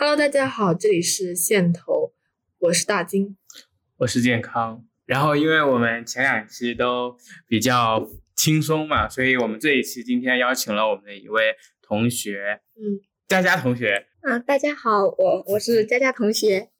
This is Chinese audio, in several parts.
Hello，大家好，这里是线头，我是大金，我是健康。然后，因为我们前两期都比较轻松嘛，所以我们这一期今天邀请了我们的一位同学，嗯，佳佳同学。啊，大家好，我我是佳佳同学。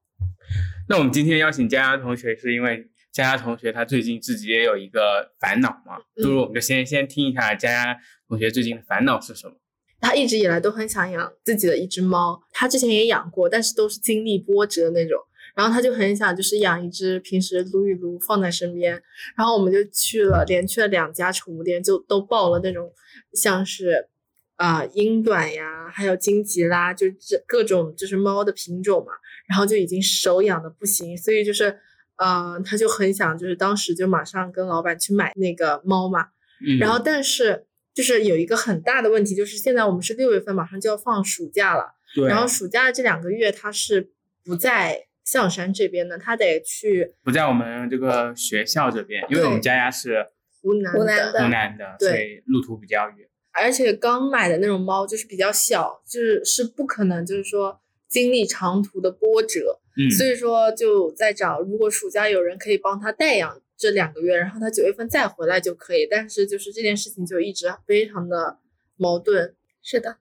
那我们今天邀请佳佳同学，是因为佳佳同学他最近自己也有一个烦恼嘛，不如我们就先先听一下佳佳同学最近的烦恼是什么。他一直以来都很想养自己的一只猫，他之前也养过，但是都是经历波折那种。然后他就很想就是养一只，平时撸一撸放在身边。然后我们就去了，连去了两家宠物店，就都报了那种像是啊英短呀，还有金吉拉，就这各种就是猫的品种嘛。然后就已经手痒的不行，所以就是呃他就很想就是当时就马上跟老板去买那个猫嘛。然后但是。就是有一个很大的问题，就是现在我们是六月份，马上就要放暑假了。对。然后暑假的这两个月，他是不在象山这边的，他得去不在我们这个学校这边，因为我们佳佳是湖南的，湖南的，所以路途比较远。而且刚买的那种猫就是比较小，就是是不可能就是说经历长途的波折。嗯。所以说就在找，如果暑假有人可以帮他代养。这两个月，然后他九月份再回来就可以，但是就是这件事情就一直非常的矛盾。是的，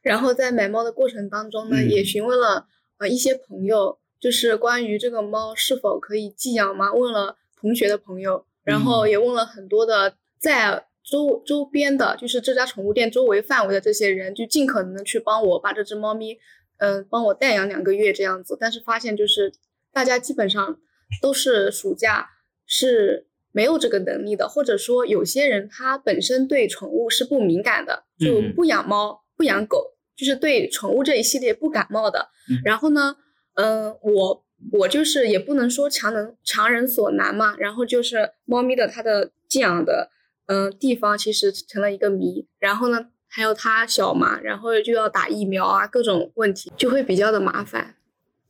然后在买猫的过程当中呢，也询问了呃一些朋友，就是关于这个猫是否可以寄养吗？问了同学的朋友，然后也问了很多的在周周边的，就是这家宠物店周围范围的这些人，就尽可能的去帮我把这只猫咪，嗯，帮我代养两个月这样子。但是发现就是大家基本上都是暑假。是没有这个能力的，或者说有些人他本身对宠物是不敏感的，就不养猫不养狗，就是对宠物这一系列不感冒的。然后呢，嗯，我我就是也不能说强能强人所难嘛。然后就是猫咪的它的寄养的嗯地方其实成了一个谜。然后呢，还有它小嘛，然后就要打疫苗啊，各种问题就会比较的麻烦。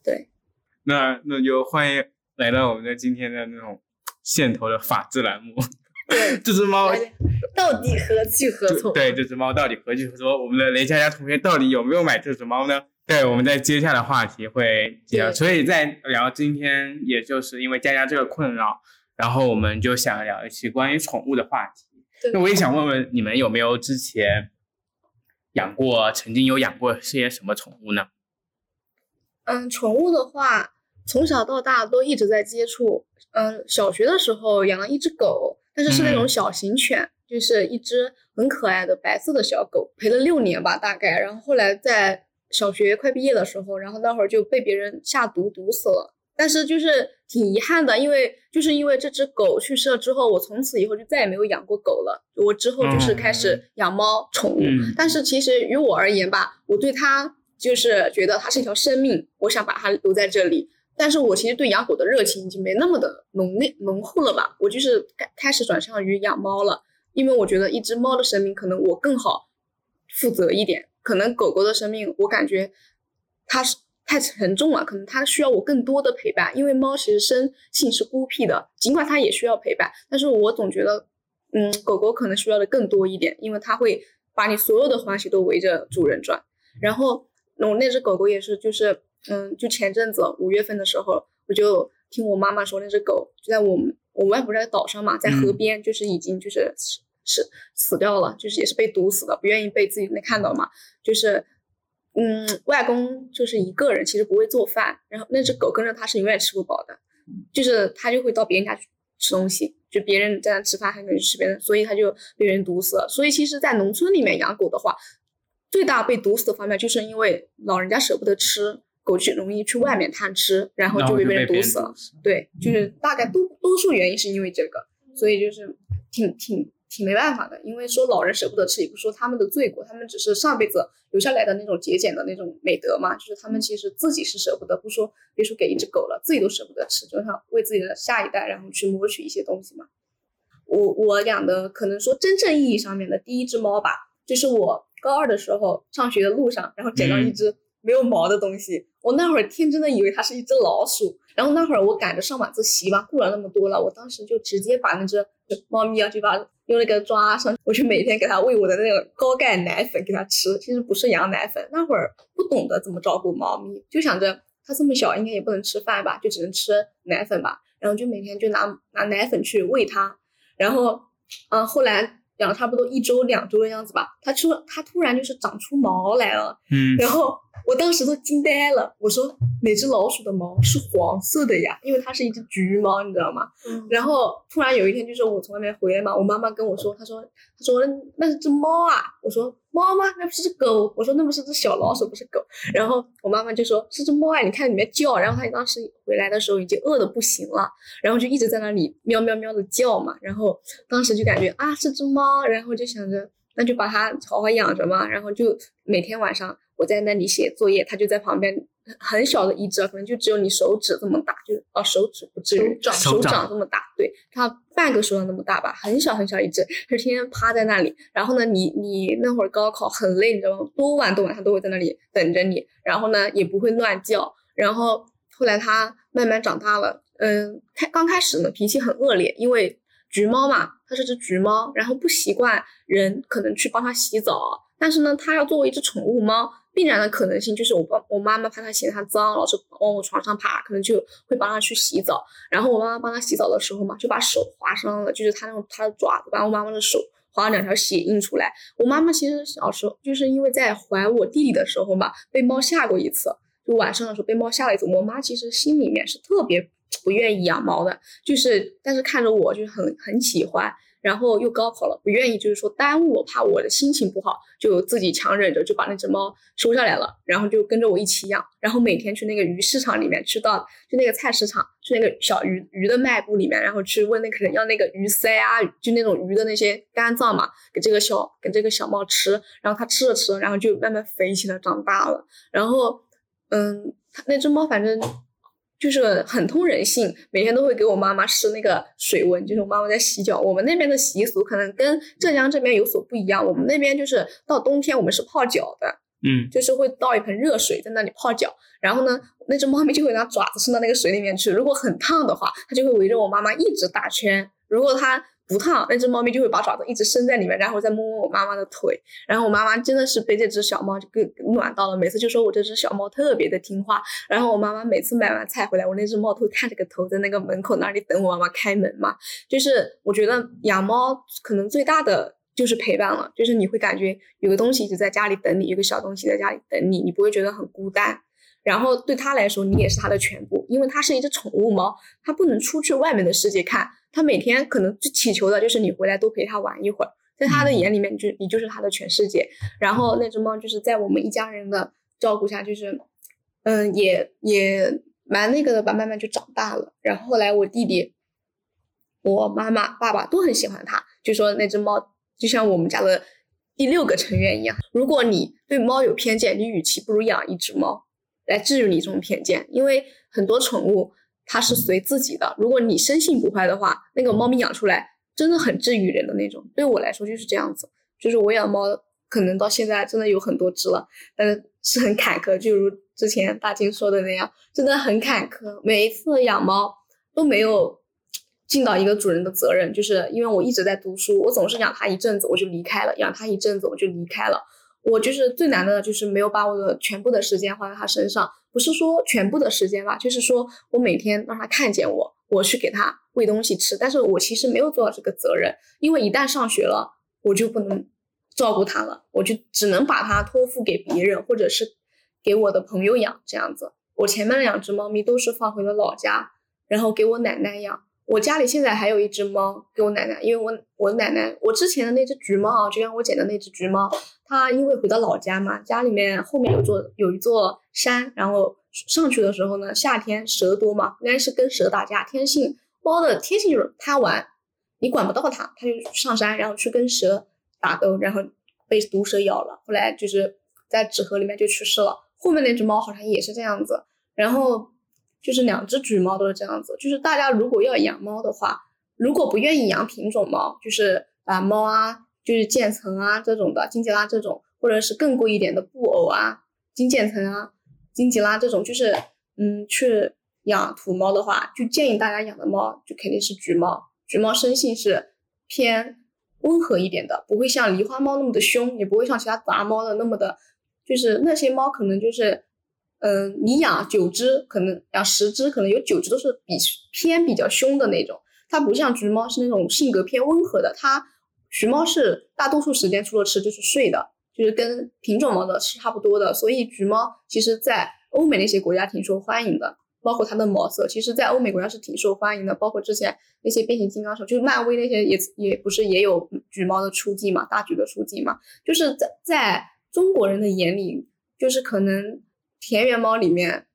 对，那那就欢迎来到我们的今天的那种。线头的法制栏目，对这只 猫到底何去何从？对这只猫到底何去何从？我们的雷佳佳同学到底有没有买这只猫呢？对，我们在接下来话题会聊，所以在聊今天，也就是因为佳佳这个困扰，然后我们就想聊一期关于宠物的话题。那我也想问问你们有没有之前养过，曾经有养过些什么宠物呢？嗯，宠物的话，从小到大都一直在接触。嗯，小学的时候养了一只狗，但是是那种小型犬，就是一只很可爱的白色的小狗，陪了六年吧，大概。然后后来在小学快毕业的时候，然后那会儿就被别人下毒毒死了。但是就是挺遗憾的，因为就是因为这只狗去世了之后，我从此以后就再也没有养过狗了。我之后就是开始养猫宠物。但是其实于我而言吧，我对它就是觉得它是一条生命，我想把它留在这里。但是我其实对养狗的热情已经没那么的浓烈浓厚了吧？我就是开开始转向于养猫了，因为我觉得一只猫的生命可能我更好负责一点。可能狗狗的生命我感觉它是太沉重了，可能它需要我更多的陪伴。因为猫其实生性是孤僻的，尽管它也需要陪伴，但是我总觉得，嗯，狗狗可能需要的更多一点，因为它会把你所有的欢喜都围着主人转。然后我那只狗狗也是，就是。嗯，就前阵子五月份的时候，我就听我妈妈说，那只狗就在我们我们外婆在岛上嘛，在河边，就是已经就是是死掉了，就是也是被毒死的，不愿意被自己那看到嘛。就是嗯，外公就是一个人，其实不会做饭，然后那只狗跟着他是永远吃不饱的，就是他就会到别人家去吃东西，就别人在那吃饭，他可以吃别人，所以他就被人毒死了。所以其实，在农村里面养狗的话，最大被毒死的方面，就是因为老人家舍不得吃。狗去容易去外面贪吃，然后就会被人毒死了。对，就是大概多多数原因是因为这个，所以就是挺挺挺没办法的。因为说老人舍不得吃，也不说他们的罪过，他们只是上辈子留下来的那种节俭的那种美德嘛。就是他们其实自己是舍不得，不说别说给一只狗了，自己都舍不得吃，就想为自己的下一代然后去谋取一些东西嘛。我我养的可能说真正意义上面的第一只猫吧，就是我高二的时候上学的路上，然后捡到一只。没有毛的东西，我那会儿天真的以为它是一只老鼠，然后那会儿我赶着上晚自习嘛，顾了那么多了，我当时就直接把那只猫咪啊，就把用那个抓上，我去每天给它喂我的那个高钙奶粉给它吃。其实不是羊奶粉，那会儿不懂得怎么照顾猫咪，就想着它这么小，应该也不能吃饭吧，就只能吃奶粉吧。然后就每天就拿拿奶粉去喂它，然后，嗯，后来养了差不多一周两周的样子吧，它出它突然就是长出毛来了，嗯，然后。我当时都惊呆了，我说哪只老鼠的毛是黄色的呀？因为它是一只橘猫，你知道吗？嗯，然后突然有一天，就是我从外面回来嘛，我妈妈跟我说，她说，她说那是只猫啊。我说猫吗？那不是只狗。我说那不是只小老鼠，不是狗。然后我妈妈就说是只猫啊，你看里面叫。然后它当时回来的时候已经饿的不行了，然后就一直在那里喵喵喵的叫嘛。然后当时就感觉啊是只猫，然后就想着那就把它好好养着嘛。然后就每天晚上。我在那里写作业，它就在旁边，很小的一只，可能就只有你手指这么大，就哦手指不至于手掌这么大，对，它半个手掌那么大吧，很小很小一只，它天天趴在那里。然后呢，你你那会儿高考很累，你知道吗？多晚多晚它都会在那里等着你。然后呢，也不会乱叫。然后后来它慢慢长大了，嗯，开刚开始呢脾气很恶劣，因为橘猫嘛，它是只橘猫，然后不习惯人可能去帮它洗澡，但是呢，它要作为一只宠物猫。必然的可能性就是我爸我妈妈怕它嫌它脏，老是往我床上爬，可能就会帮它去洗澡。然后我妈妈帮它洗澡的时候嘛，就把手划伤了，就是它那种它的爪子把我妈妈的手划了两条血印出来。我妈妈其实小时候就是因为在怀我弟弟的时候嘛，被猫吓过一次，就晚上的时候被猫吓了一次。我妈其实心里面是特别不愿意养猫的，就是但是看着我就是很很喜欢。然后又高考了，不愿意，就是说耽误我，怕我的心情不好，就自己强忍着就把那只猫收下来了，然后就跟着我一起养，然后每天去那个鱼市场里面，去到就那个菜市场，去那个小鱼鱼的卖部里面，然后去问那个人要那个鱼鳃啊，就那种鱼的那些肝脏嘛，给这个小给这个小猫吃，然后它吃了吃，然后就慢慢肥起来，长大了，然后嗯，它那只猫反正。就是很通人性，每天都会给我妈妈试那个水温，就是我妈妈在洗脚。我们那边的习俗可能跟浙江这边有所不一样，我们那边就是到冬天我们是泡脚的，嗯，就是会倒一盆热水在那里泡脚，然后呢，那只猫咪就会拿爪子伸到那个水里面去，如果很烫的话，它就会围着我妈妈一直打圈，如果它。不烫，那只猫咪就会把爪子一直伸在里面，然后再摸摸我妈妈的腿。然后我妈妈真的是被这只小猫就给暖到了，每次就说我这只小猫特别的听话。然后我妈妈每次买完菜回来，我那只猫都会探着个头在那个门口那里等我妈妈开门嘛。就是我觉得养猫可能最大的就是陪伴了，就是你会感觉有个东西一直在家里等你，有个小东西在家里等你，你不会觉得很孤单。然后对它来说，你也是它的全部，因为它是一只宠物猫，它不能出去外面的世界看。他每天可能就祈求的就是你回来多陪他玩一会儿，在他的眼里面，就你就是他的全世界。然后那只猫就是在我们一家人的照顾下，就是，嗯，也也蛮那个的吧，慢慢就长大了。然后后来我弟弟、我妈妈、爸爸都很喜欢它，就说那只猫就像我们家的第六个成员一样。如果你对猫有偏见，你与其不如养一只猫来治愈你这种偏见，因为很多宠物。它是随自己的，如果你生性不坏的话，那个猫咪养出来真的很治愈人的那种。对我来说就是这样子，就是我养猫可能到现在真的有很多只了，但是是很坎坷，就如之前大金说的那样，真的很坎坷。每一次养猫都没有尽到一个主人的责任，就是因为我一直在读书，我总是养它一阵子我就离开了，养它一阵子我就离开了。我就是最难的，就是没有把我的全部的时间花在它身上。不是说全部的时间吧，就是说我每天让他看见我，我去给他喂东西吃，但是我其实没有做到这个责任，因为一旦上学了，我就不能照顾他了，我就只能把它托付给别人，或者是给我的朋友养这样子。我前面两只猫咪都是放回了老家，然后给我奶奶养。我家里现在还有一只猫给我奶奶，因为我我奶奶我之前的那只橘猫啊，就像我捡的那只橘猫，它因为回到老家嘛，家里面后面有座有一座山，然后上去的时候呢，夏天蛇多嘛，应该是跟蛇打架，天性猫的天性就是贪玩，你管不到它，它就上山，然后去跟蛇打斗，然后被毒蛇咬了，后来就是在纸盒里面就去世了。后面那只猫好像也是这样子，然后。就是两只橘猫都是这样子，就是大家如果要养猫的话，如果不愿意养品种猫，就是啊猫啊，就是渐层啊这种的，金吉拉这种，或者是更贵一点的布偶啊，金渐层啊，金吉拉这种，就是嗯去养土猫的话，就建议大家养的猫就肯定是橘猫。橘猫生性是偏温和一点的，不会像狸花猫那么的凶，也不会像其他杂猫的那么的，就是那些猫可能就是，嗯，你养九只，可能养十只，可能有九只都是比偏比较凶的那种。它不像橘猫是那种性格偏温和的，它橘猫是大多数时间除了吃就是睡的，就是跟品种猫的是差不多的。所以橘猫其实在欧美那些国家挺受欢迎的。包括它的毛色，其实，在欧美国家是挺受欢迎的。包括之前那些变形金刚手，就是漫威那些也也不是也有橘猫的出镜嘛，大橘的出镜嘛。就是在在中国人的眼里，就是可能田园猫里面，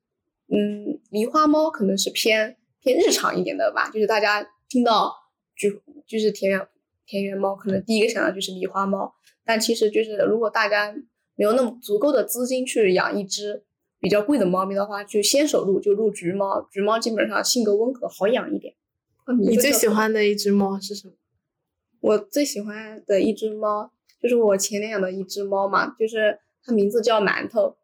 嗯，狸花猫可能是偏偏日常一点的吧。就是大家听到就就是田园田园猫，可能第一个想到就是狸花猫。但其实就是如果大家没有那么足够的资金去养一只。比较贵的猫咪的话，就先手入就入橘猫。橘猫基本上性格温和，好养一点。你最喜欢的一只猫是什么？我最喜欢的一只猫就是我前年养的一只猫嘛，就是它名字叫馒头。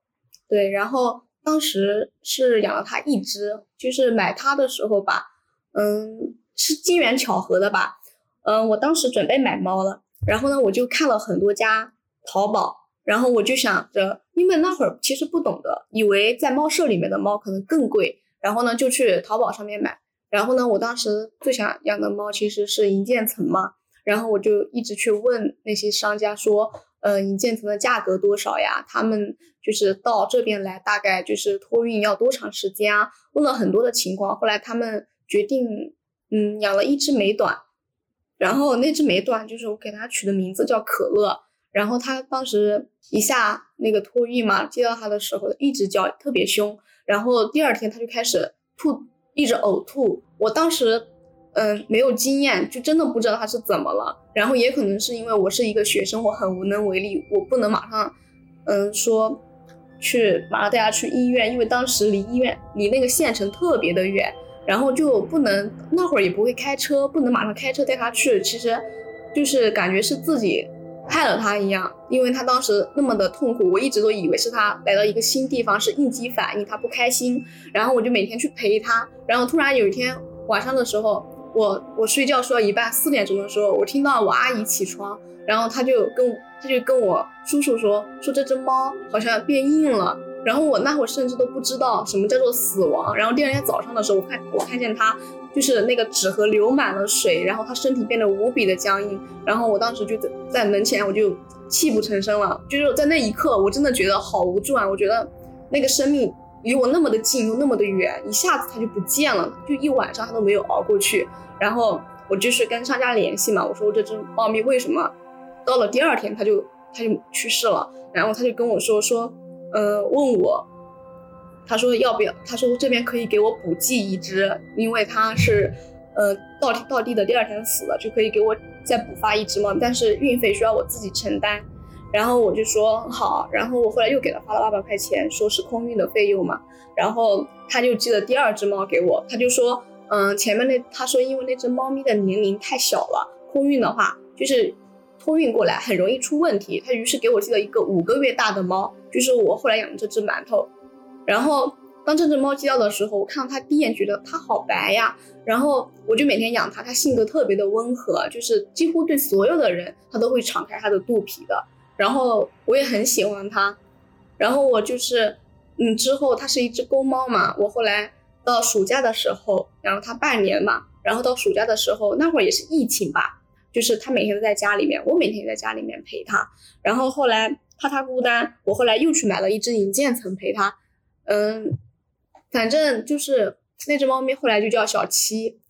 对，然后当时是养了它一只，就是买它的时候吧，嗯，是机缘巧合的吧。嗯，我当时准备买猫了，然后呢，我就看了很多家淘宝。然后我就想着，因为那会儿其实不懂得，以为在猫舍里面的猫可能更贵，然后呢就去淘宝上面买。然后呢，我当时最想养的猫其实是银渐层嘛，然后我就一直去问那些商家说，呃，银渐层的价格多少呀？他们就是到这边来大概就是托运要多长时间啊？问了很多的情况，后来他们决定，嗯，养了一只美短，然后那只美短就是我给它取的名字叫可乐。然后他当时一下那个托运嘛，接到他的时候一直叫，特别凶。然后第二天他就开始吐，一直呕吐。我当时，嗯，没有经验，就真的不知道他是怎么了。然后也可能是因为我是一个学生，我很无能为力，我不能马上，嗯，说去马上带他去医院，因为当时离医院离那个县城特别的远，然后就不能那会儿也不会开车，不能马上开车带他去。其实，就是感觉是自己。害了他一样，因为他当时那么的痛苦，我一直都以为是他来到一个新地方是应激反应，他不开心。然后我就每天去陪他。然后突然有一天晚上的时候，我我睡觉睡到一半，四点钟的时候，我听到我阿姨起床，然后她就跟她就跟我叔叔说说这只猫好像变硬了。然后我那会儿甚至都不知道什么叫做死亡。然后第二天早上的时候，我看我看见它就是那个纸盒流满了水，然后它身体变得无比的僵硬。然后我当时就在在门前，我就泣不成声了。就是在那一刻，我真的觉得好无助啊！我觉得那个生命离我那么的近又那么的远，一下子它就不见了，就一晚上它都没有熬过去。然后我就是跟商家联系嘛，我说我这只猫咪为什么到了第二天它就它就去世了？然后他就跟我说说。呃，问我，他说要不要？他说这边可以给我补寄一只，因为它是，呃，到到地的第二天死了，就可以给我再补发一只嘛。但是运费需要我自己承担。然后我就说好。然后我后来又给他发了八百块钱，说是空运的费用嘛。然后他就寄了第二只猫给我，他就说，嗯，前面那他说因为那只猫咪的年龄太小了，空运的话就是。托运过来很容易出问题，他于是给我寄了一个五个月大的猫，就是我后来养的这只馒头。然后当这只猫寄到的时候，我看到它第一眼觉得它好白呀，然后我就每天养它，它性格特别的温和，就是几乎对所有的人它都会敞开它的肚皮的。然后我也很喜欢它，然后我就是嗯之后它是一只公猫嘛，我后来到暑假的时候养了它半年嘛，然后到暑假的时候那会儿也是疫情吧。就是它每天都在家里面，我每天也在家里面陪它。然后后来怕它孤单，我后来又去买了一只银渐层陪它。嗯，反正就是那只猫咪后来就叫小七，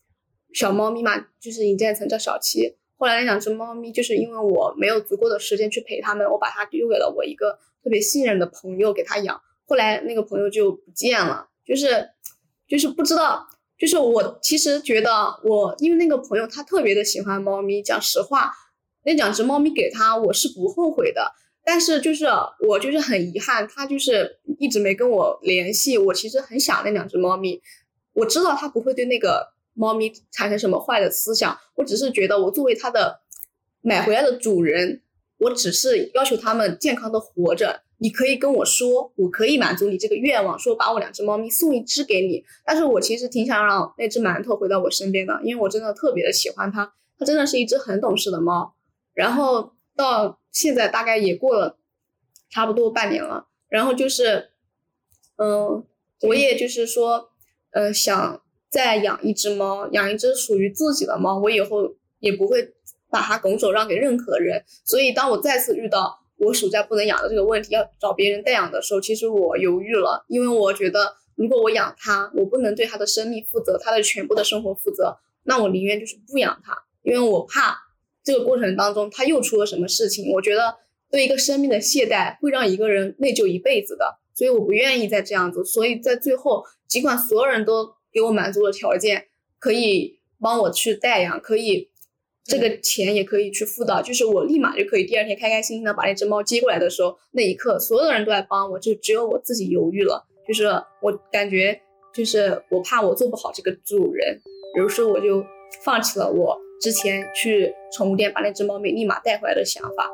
小猫咪嘛，就是银渐层叫小七。后来那两只猫咪就是因为我没有足够的时间去陪它们，我把它丢给了我一个特别信任的朋友给它养。后来那个朋友就不见了，就是就是不知道。就是我其实觉得我，因为那个朋友他特别的喜欢猫咪，讲实话，那两只猫咪给他我是不后悔的。但是就是我就是很遗憾，他就是一直没跟我联系。我其实很想那两只猫咪，我知道他不会对那个猫咪产生什么坏的思想。我只是觉得我作为它的买回来的主人，我只是要求它们健康的活着。你可以跟我说，我可以满足你这个愿望，说把我两只猫咪送一只给你。但是我其实挺想让那只馒头回到我身边的，因为我真的特别的喜欢它，它真的是一只很懂事的猫。然后到现在大概也过了差不多半年了，然后就是，嗯，我也就是说，呃，想再养一只猫，养一只属于自己的猫，我以后也不会把它拱手让给任何人。所以当我再次遇到。我暑假不能养的这个问题，要找别人代养的时候，其实我犹豫了，因为我觉得如果我养它，我不能对它的生命负责，它的全部的生活负责，那我宁愿就是不养它，因为我怕这个过程当中它又出了什么事情。我觉得对一个生命的懈怠会让一个人内疚一辈子的，所以我不愿意再这样子。所以在最后，尽管所有人都给我满足了条件，可以帮我去代养，可以。这个钱也可以去付到，就是我立马就可以第二天开开心心的把那只猫接过来的时候，那一刻所有的人都在帮我，就只有我自己犹豫了。就是我感觉，就是我怕我做不好这个主人，比如说我就放弃了我之前去宠物店把那只猫咪立马带回来的想法。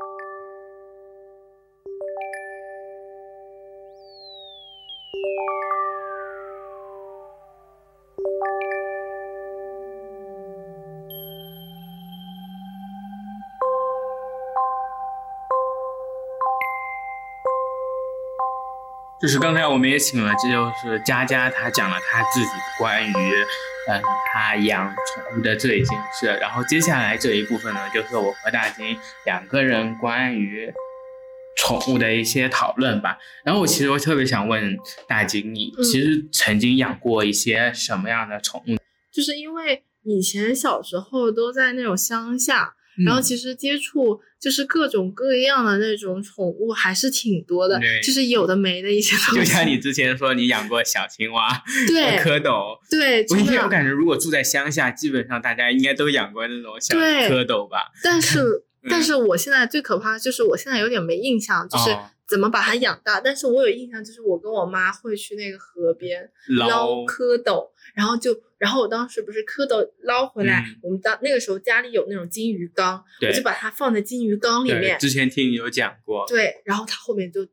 就是刚才我们也请了，这就是佳佳，她讲了她自己关于，嗯，她养宠物的这一件事。然后接下来这一部分呢，就是我和大金两个人关于宠物的一些讨论吧。然后我其实我特别想问大金，你其实曾经养过一些什么样的宠物？就是因为以前小时候都在那种乡下。然后其实接触就是各种各样的那种宠物还是挺多的，就是有的没的一些东西。就像你之前说你养过小青蛙、对蝌蚪，对，我我感觉如果住在乡下，基本上大家应该都养过那种小蝌蚪吧。但是，但是我现在最可怕的就是我现在有点没印象，就是怎么把它养大。但是我有印象，就是我跟我妈会去那个河边捞蝌蚪。然后就，然后我当时不是蝌蚪捞回来，我们当那个时候家里有那种金鱼缸，我就把它放在金鱼缸里面。之前听你有讲过。对，然后它后面就，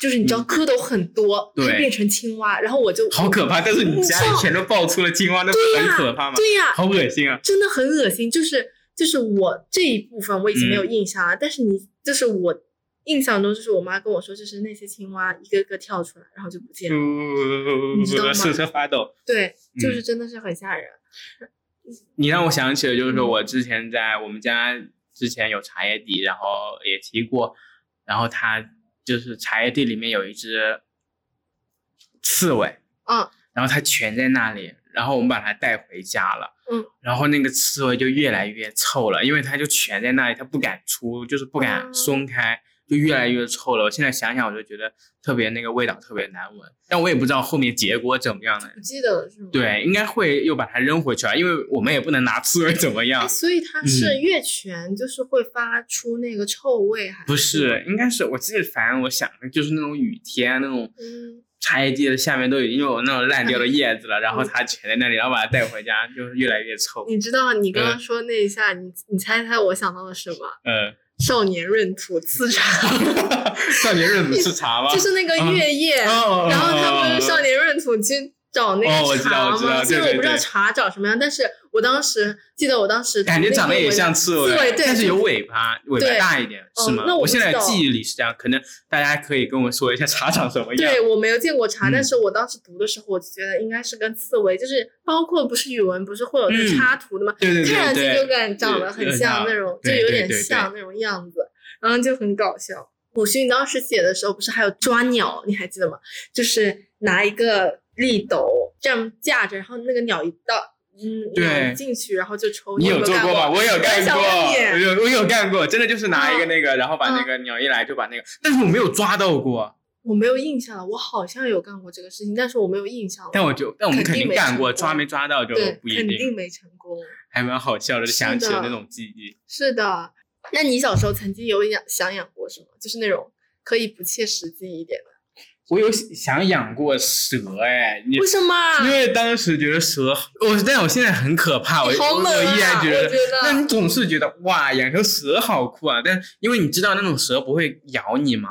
就是你知道蝌蚪很多，它变成青蛙，然后我就好可怕。但是你家里全都爆出了青蛙，那不很可怕吗？对呀，好恶心啊！真的很恶心，就是就是我这一部分我已经没有印象了，但是你就是我。印象中就是我妈跟我说，就是那些青蛙一个个跳出来，然后就不见了，你知道吗？瑟瑟发抖。对，就是真的是很吓人。你让我想起了，就是我之前在我们家之前有茶叶地，然后也提过，然后它就是茶叶地里面有一只刺猬，嗯，然后它蜷在那里，然后我们把它带回家了，嗯，然后那个刺猬就越来越臭了，因为它就蜷在那里，它不敢出，就是不敢松开。就越来越臭了。我现在想想，我就觉得特别那个味道特别难闻。但我也不知道后面结果怎么样了。不记得了是吗？对，应该会又把它扔回去啊，因为我们也不能拿刺猬怎么样。所以它是越全就是会发出那个臭味，还不是？应该是我记得，反正我想的就是那种雨天那种，茶叶地的下面都已经有那种烂掉的叶子了，然后它蜷在那里，然后把它带回家，就是越来越臭。你知道你刚刚说那一下，你你猜猜我想到了什么？嗯。少年闰土刺茶，少年闰土刺茶吗？就是那个月夜，然后他不是少年闰土去找那个茶吗？其实我不知道茶长什么样，但是我当时记得我当时感觉长得也像刺猬，但是有尾巴，尾巴大一点，是吗？那我现在记忆里是这样，可能大家可以跟我说一下茶长什么样。对我没有见过茶，但是我当时读的时候，我就觉得应该是跟刺猬，就是包括不是语文不是会有那插图的吗？对对对，看上去就感长得很像那种，就有点像那种样子。然后就很搞笑。鲁迅当时写的时候，不是还有抓鸟，你还记得吗？就是拿一个立斗这样架着，然后那个鸟一到，嗯，对，进去，然后就抽。你有做过吗？我有干过，我有我有干过，真的就是拿一个那个，然后把那个鸟一来就把那个，但是我没有抓到过。我没有印象了，我好像有干过这个事情，但是我没有印象了。但我就，但我们肯定干过，抓没抓到就不一定。肯定没成功。还蛮好笑的，想起了那种记忆。是的。那你小时候曾经有养想养过什么？就是那种可以不切实际一点的。我有想养过蛇哎，你为什么？因为当时觉得蛇，我但我现在很可怕，我好冷啊我依然觉得那你总是觉得哇，养条蛇好酷啊！但因为你知道那种蛇不会咬你嘛，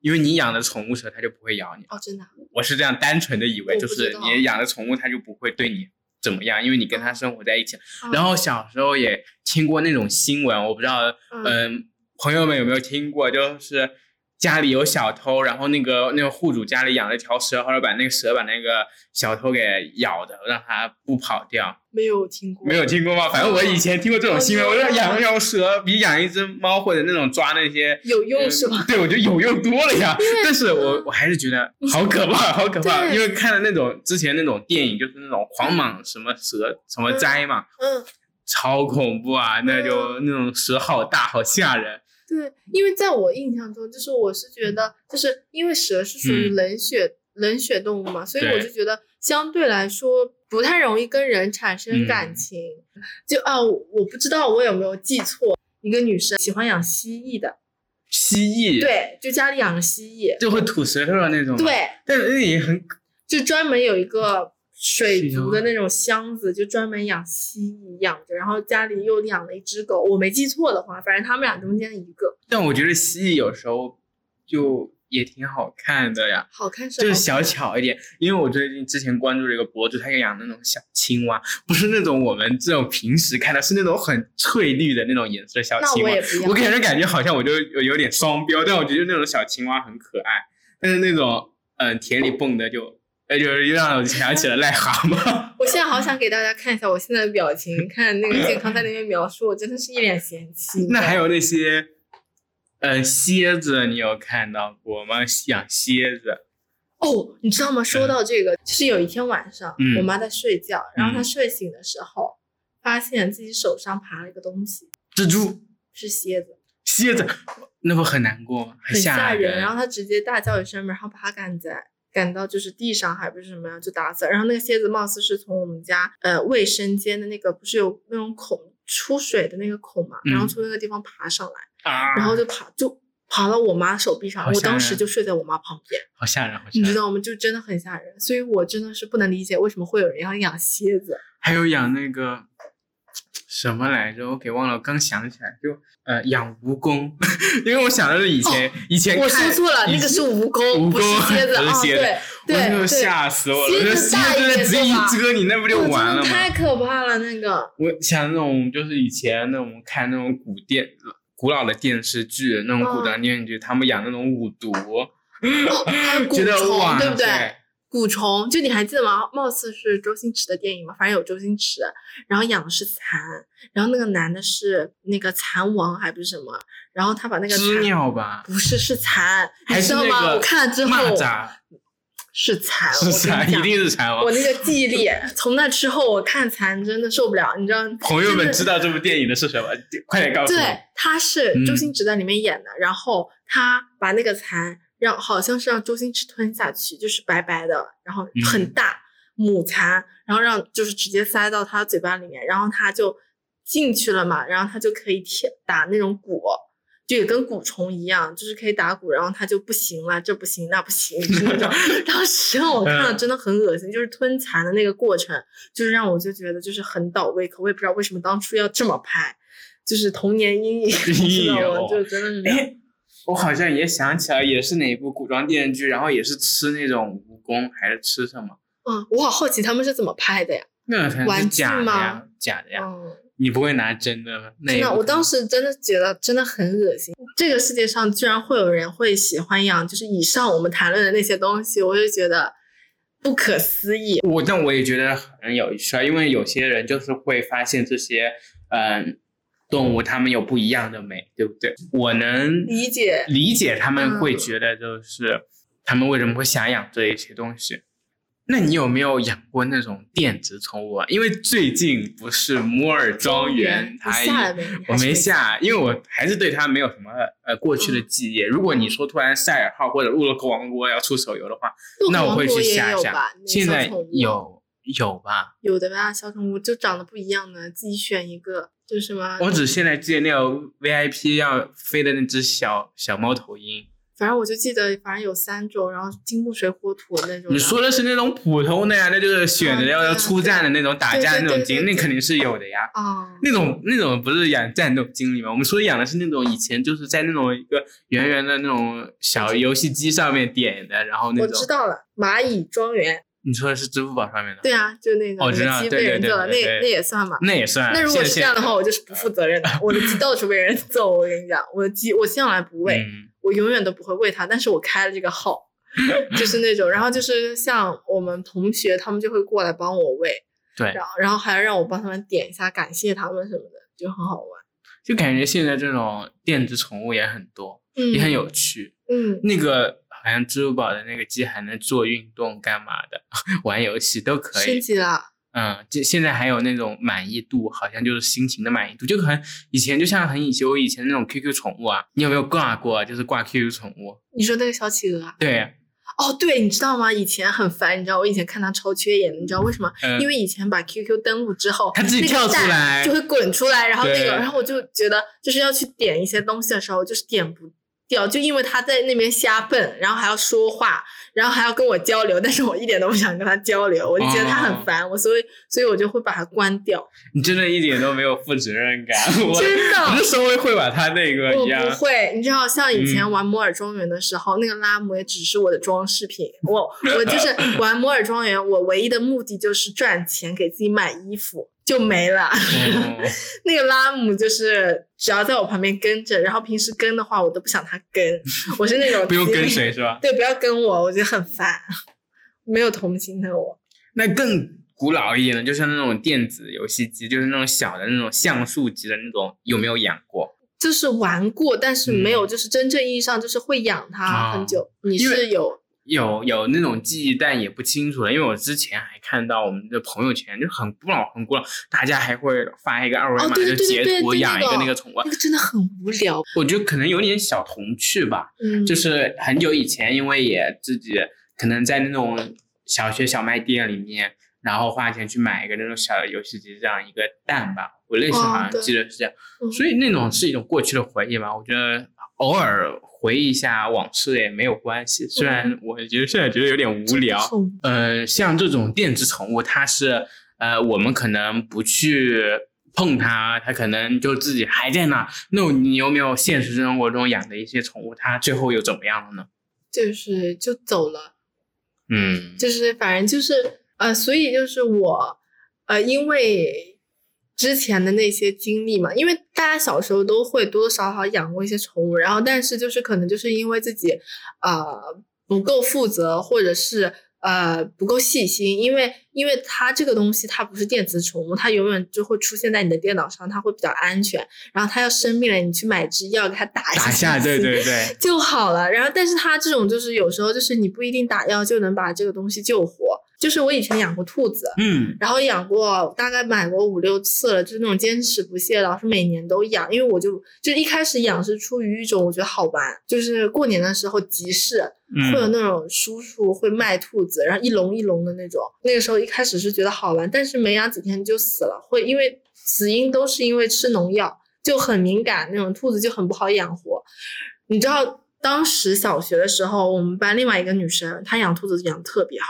因为你养的宠物蛇它就不会咬你。哦，真的啊，我是这样单纯的以为，就是你养的宠物它就不会对你怎么样，因为你跟它生活在一起。哦然后小时候也听过那种新闻，我不知道，嗯嗯，朋友们有没有听过？就是家里有小偷，然后那个那个户主家里养了一条蛇，后来把那个蛇把那个小偷给咬的，让他不跑掉。没有听过，没有听过吗？反正我以前听过这种新闻，哦我觉得养一条蛇比养一只猫或者那种抓那些有用呃是吧？对，我觉得有用多了呀。但是我嗯我还是觉得好可怕，好可怕。因为看了那种之前那种电影，就是那种狂蟒什么蛇什么灾嘛，嗯，超恐怖啊！那就那种蛇好大，好吓人。对，因为在我印象中，就是我是觉得，就是因为蛇是属于嗯。冷血、冷血动物嘛，所以我就觉得相对来说不太容易跟人产生感嗯。情。就啊，我不知道我有没有记错，一个女生喜欢养蜥蜴的，蜥蜴，，对，就家里养着蜥蜴，就会吐舌头的那种。，对，但是那也很就专门有一个水族的那种箱子，就专门养蜥蜴养着，然后家里又养了一只狗，我没记错的话，反正他们俩中间的一个，但我觉得蜥蜴有时候就也挺好看的呀。好看是就是小巧一点，因为我最近之前关注了一个博主，他也养那种小青蛙，不是那种我们这种平时看的，是那种很翠绿的那种颜色小青蛙。我给人感觉好像我就有有点双标，但我觉得那种小青蛙很可爱，但是那种嗯田里蹦的就呃就又让我想起了癞蛤蟆。我现在好想给大家看一下我现在的表情，看那个健康在那边描述，我真的是一脸嫌弃。那还有那些嗯蝎子，你有看到过吗？养蝎子，哦，你知道吗？说到这个，就是有一天晚上，嗯我妈在睡觉，然后她嗯睡醒的时候，发现自己手上爬了一个东西，蜘蛛、是蝎子，蝎子，那不很难过吗？很吓吓人。然后她直接大叫一声，然后把它赶在赶到就是地上，还不是什么样，就打死了。然后那个蝎子貌似是从我们家呃卫生间的那个不是有那种孔出水的那个孔嘛，然后嗯从那个地方爬上来。啊，然后就爬就爬到我妈手臂上，我当时就睡在我妈旁边，好吓人，好吓人。你知道吗？就真的很吓人，所以我真的是不能理解为什么会有人要养蝎子。还有养那个什么来着？我给忘了，我刚想起来，就呃养蜈蚣，因为我想的是以前、以前哦我看说错了，那个是蜈蚣，蜈不是蚣蝎子对对我就对，吓死我了！蝎子我说蝎大一直接一蛰你，那不就完了吗？太可怕了，那个。我想那种就是以前那种看那种古电古老的电视剧，那种古装电视剧，他们养那种五毒，觉得，哇对不对？塞蛊虫，就你还记得吗？貌似是周星驰的电影嘛，反正有周星驰，然后养的是蚕，然后那个男的是那个蚕王还不是什么，然后他把那个知鸟吧？不是是蚕，你知道吗？那个我看了之后是蚕，是蚕，一定是蚕王。我那个记忆力，从那之后我看蚕真的受不了，你知道？朋友们知道这部电影的是什么？快点告诉我。对，他是周嗯星驰在里面演的，然后他把那个蚕让好像是让周星驰吞下去，就是白白的，然后很嗯大、母蚕，然后让就是直接塞到他嘴巴里面，然后他就进去了嘛，然后他就可以舔打那种蛊。就也跟蛊虫一样，就是可以打鼓，然后他就不行了，这不行那不行。当时让我看了嗯真的很恶心，就是吞蚕的那个过程，就是让我就觉得就是很倒胃口，我也不知道为什么当初要这么拍，就是童年阴影，你知道吗？哦就真的是这样。哎，我好像也想起来，也是哪一部古装电视剧，然后也是吃那种蜈蚣，还是吃什么？嗯，我好好奇他们是怎么拍的呀？那玩具假的吗呀，假的呀。嗯，你不会拿真的吗？那真的，我当时真的觉得真的很恶心。这个世界上居然会有人会喜欢养，就是以上我们谈论的那些东西，我就觉得不可思议。我，但我也觉得很有趣啊，因为有些人就是会发现这些嗯动物它们有不一样的美，对不对？我能理解理解他们会嗯觉得就是他们为什么会想养这一些东西。那你有没有养过那种电子宠物啊？因为最近不是摩尔庄园，它下没？我没下，因为我还是对它没有什么呃过去的记忆。如果你说突然赛尔号或者洛克王国要出手游的话，那我会去下一下现在有有吧？有的吧，小宠物就长得不一样的，自己选一个，就是什么我只现在记得那个 VIP 要飞的那只小小猫头鹰，反正我就记得，反正有三种，然后金木水火土那种。你说的是那种普通的呀？那就是选择要要出战的那种打架的那种精，那肯定是有的呀。哦，那种那种不是养战斗经理吗？我们说养的是那种以前就是在那种一个圆圆的那种小游戏机上面点的，然后那种我知道了，蚂蚁庄园。你说的是支付宝上面的，对啊，就那个我知道那个鸡对对对被人揍了，那那也算嘛。那也算。那如果是这样的话，我就是不负责任的。我的鸡到处被人 揍，我跟你讲，我的鸡我向来不喂，嗯，我永远都不会喂它，但是我开了这个号，就是那种，然后就是像我们同学，他们就会过来帮我喂，对，然后然后还要让我帮他们点一下，感谢他们什么的，就很好玩。就感觉现在这种电子宠物也很多，嗯，也很有趣。嗯，那个好像支付宝的那个鸡还能做运动干嘛的，玩游戏都可以。升级了。嗯，就现在还有那种满意度，好像就是心情的满意度，就很以前就像很以前我以前那种 QQ 宠物啊，你有没有挂过啊？就是挂 QQ 宠物。你说那个小企鹅啊？对，哦，对，你知道吗？以前很烦，你知道我以前看它超缺眼的，你知道为什么？嗯，因为以前把 QQ 登录之后，它自己跳出来就会滚出来，然后那个，然后我就觉得就是要去点一些东西的时候，就是点不掉，就因为他在那边瞎蹦，然后还要说话，然后还要跟我交流，但是我一点都不想跟他交流，我就觉得他哦很烦，我所以所以我就会把它关掉。你真的一点都没有负责任感，我真的我是稍微会把他那个我一样不。会，你知道，像以前嗯玩摩尔庄园的时候，那个拉姆也只是我的装饰品。我我就是玩摩尔庄园，我唯一的目的就是赚钱，给自己买衣服就没了。哦 那个拉姆就是只要在我旁边跟着，然后平时跟的话，我都不想他跟。我是那种 不用跟谁是吧？对，不要跟我，我觉得很烦，没有同情的我。那更古老一点的，就是那种电子游戏机，就是那种小的那种像素级的那种，有没有养过？就是玩过，但是没有，嗯就是真正意义上就是会养它啊很久。你是有有有那种记忆，但也不清楚了，因为我之前还看到我们的朋友圈就很古老很古老，大家还会发一个二维码，就截图养一个个那个宠物。那个真的很无聊。我觉得可能有点小童趣吧，嗯，就是很久以前，因为也自己可能在那种小学小卖店里面，然后花钱去买一个那种小的游戏机，这样一个蛋吧，我类似哦好像记得是这样，嗯所以那种是一种过去的回忆吧。我觉得偶尔回忆一下往事也没有关系，虽然我觉得现在觉得有点无聊。呃，像这种电子宠物，它是呃，我们可能不去碰它，它可能就自己还在那。那你有没有现实生活中养的一些宠物，它最后又怎么样了呢？就是就走了，嗯，就是反正就是呃，所以就是我呃，因为之前的那些经历嘛，因为大家小时候都会多多少少养过一些宠物，然后但是就是可能就是因为自己呃不够负责，或者是呃不够细心，因为因为它这个东西它不是电子宠物，它永远就会出现在你的电脑上，它会比较安全，然后它要生病了，你去买支药给它打一打下，对 对对，就好了。然后，但是它这种就是有时候就是你不一定打药就能把这个东西救活。就是我以前养过兔子，嗯然后养过大概买过五六次了，就是那种坚持不懈，老是每年都养。因为我就就一开始养是出于一种我觉得好玩，就是过年的时候集市会有嗯，那种叔叔会卖兔子，然后一笼一笼的那种。那个时候一开始是觉得好玩，但是没养几天就死了，会因为死因都是因为吃农药，就很敏感，那种兔子就很不好养活。你知道当时小学的时候，我们班另外一个女生，她养兔子养得特别好。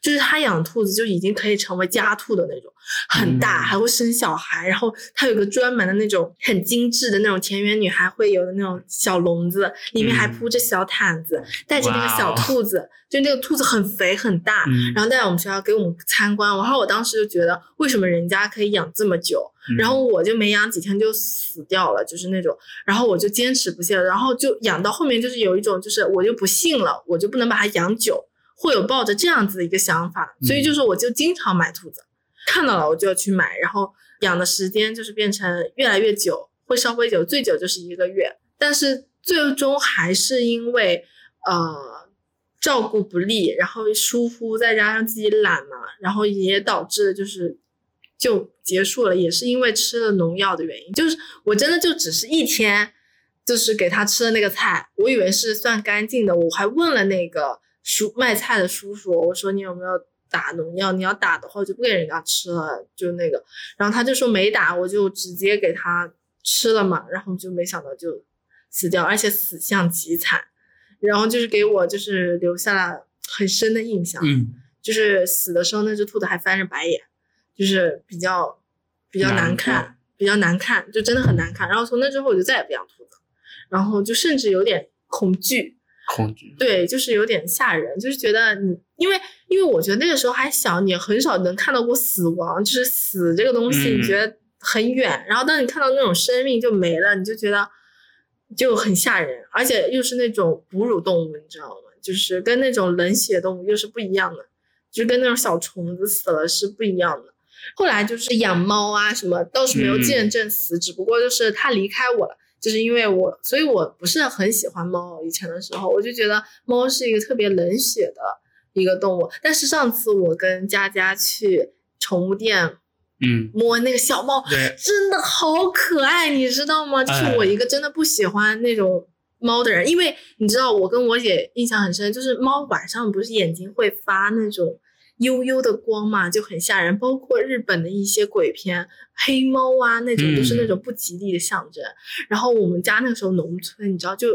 就是他养兔子就已经可以成为家兔的那种，很大，嗯还会生小孩。然后他有个专门的那种很精致的那种田园女孩会有的那种小笼子，里面还嗯铺着小毯子，带着那个小兔子，就那个兔子很肥很大，嗯然后带来我们学校给我们参观。然后我当时就觉得，为什么人家可以养这么久，嗯然后我就没养几天就死掉了，就是那种。然后我就坚持不懈，然后就养到后面，就是有一种就是我就不信了，我就不能把它养久，会有抱着这样子的一个想法，所以就是我就经常买兔子，看到了我就要去买，然后养的时间就是变成越来越久，会稍微久，最久就是一个月，但是最终还是因为呃照顾不力，然后疏忽，再加上自己懒嘛，然后也导致就是就结束了，也是因为吃了农药的原因。就是我真的就只是一天，就是给他吃的那个菜，我以为是算干净的，我还问了那个叔卖菜的叔叔，我说你有没有打农药？你要打的话，我就不给人家吃了，就那个。然后他就说没打，我就直接给他吃了嘛，然后就没想到就死掉，而且死相极惨。然后就是给我就是留下了很深的印象。嗯，就是死的时候那只兔子还翻着白眼，就是比较比较难难看，比较难看，就真的很难看。然后从那之后我就再也不养兔子，然后就甚至有点恐惧，恐惧。对，就是有点吓人，就是觉得你，因为因为我觉得那个时候还小，你很少能看到过死亡，就是死这个东西，嗯你觉得很远。然后当你看到那种生命就没了，你就觉得就很吓人，而且又是那种哺乳动物，你知道吗？就是跟那种冷血动物又是不一样的，就跟那种小虫子死了是不一样的。后来就是养猫啊什么，倒是没有嗯见证死，只不过就是它离开我了。就是因为我，所以我不是很喜欢猫。以前的时候，我就觉得猫是一个特别冷血的一个动物。但是上次我跟佳佳去宠物店嗯，摸那个小猫，真的好可爱，你知道吗？就是哎我一个真的不喜欢那种猫的人，因为你知道，我跟我姐印象很深，就是猫晚上不是眼睛会发那种幽幽的光嘛，就很吓人。包括日本的一些鬼片，黑猫啊那种都是那种不吉利的象征。然后我们家那个时候农村，你知道，就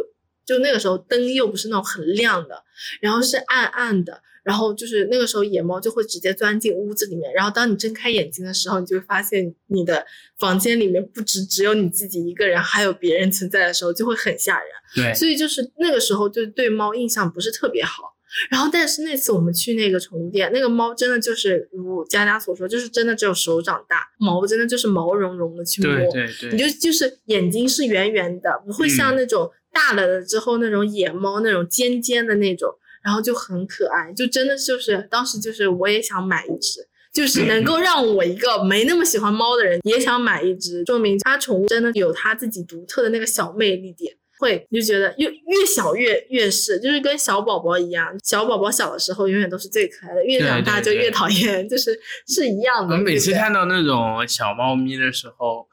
就那个时候灯又不是那种很亮的，然后是暗暗的。然后就是那个时候，野猫就会直接钻进屋子里面。然后当你睁开眼睛的时候，你就会发现你的房间里面不止只有你自己一个人，还有别人存在的时候，就会很吓人。对，所以就是那个时候就对猫印象不是特别好。然后但是那次我们去那个宠物店，那个猫真的就是如佳佳所说，就是真的只有手掌大，毛真的就是毛茸茸的去摸。对对你，就就是眼睛是圆圆的，不会像嗯那种大了之后那种野猫那种尖尖的那种，然后就很可爱，就真的就是当时就是我也想买一只，就是能够让我一个没那么喜欢猫的人也想买一只，说明它宠物真的有它自己独特的那个小魅力点。会你就觉得越越小越越是，就是跟小宝宝一样，小宝宝小的时候永远都是最可爱的，越长大就越讨厌，就是是一样的。我每次看到那种小猫咪的时候，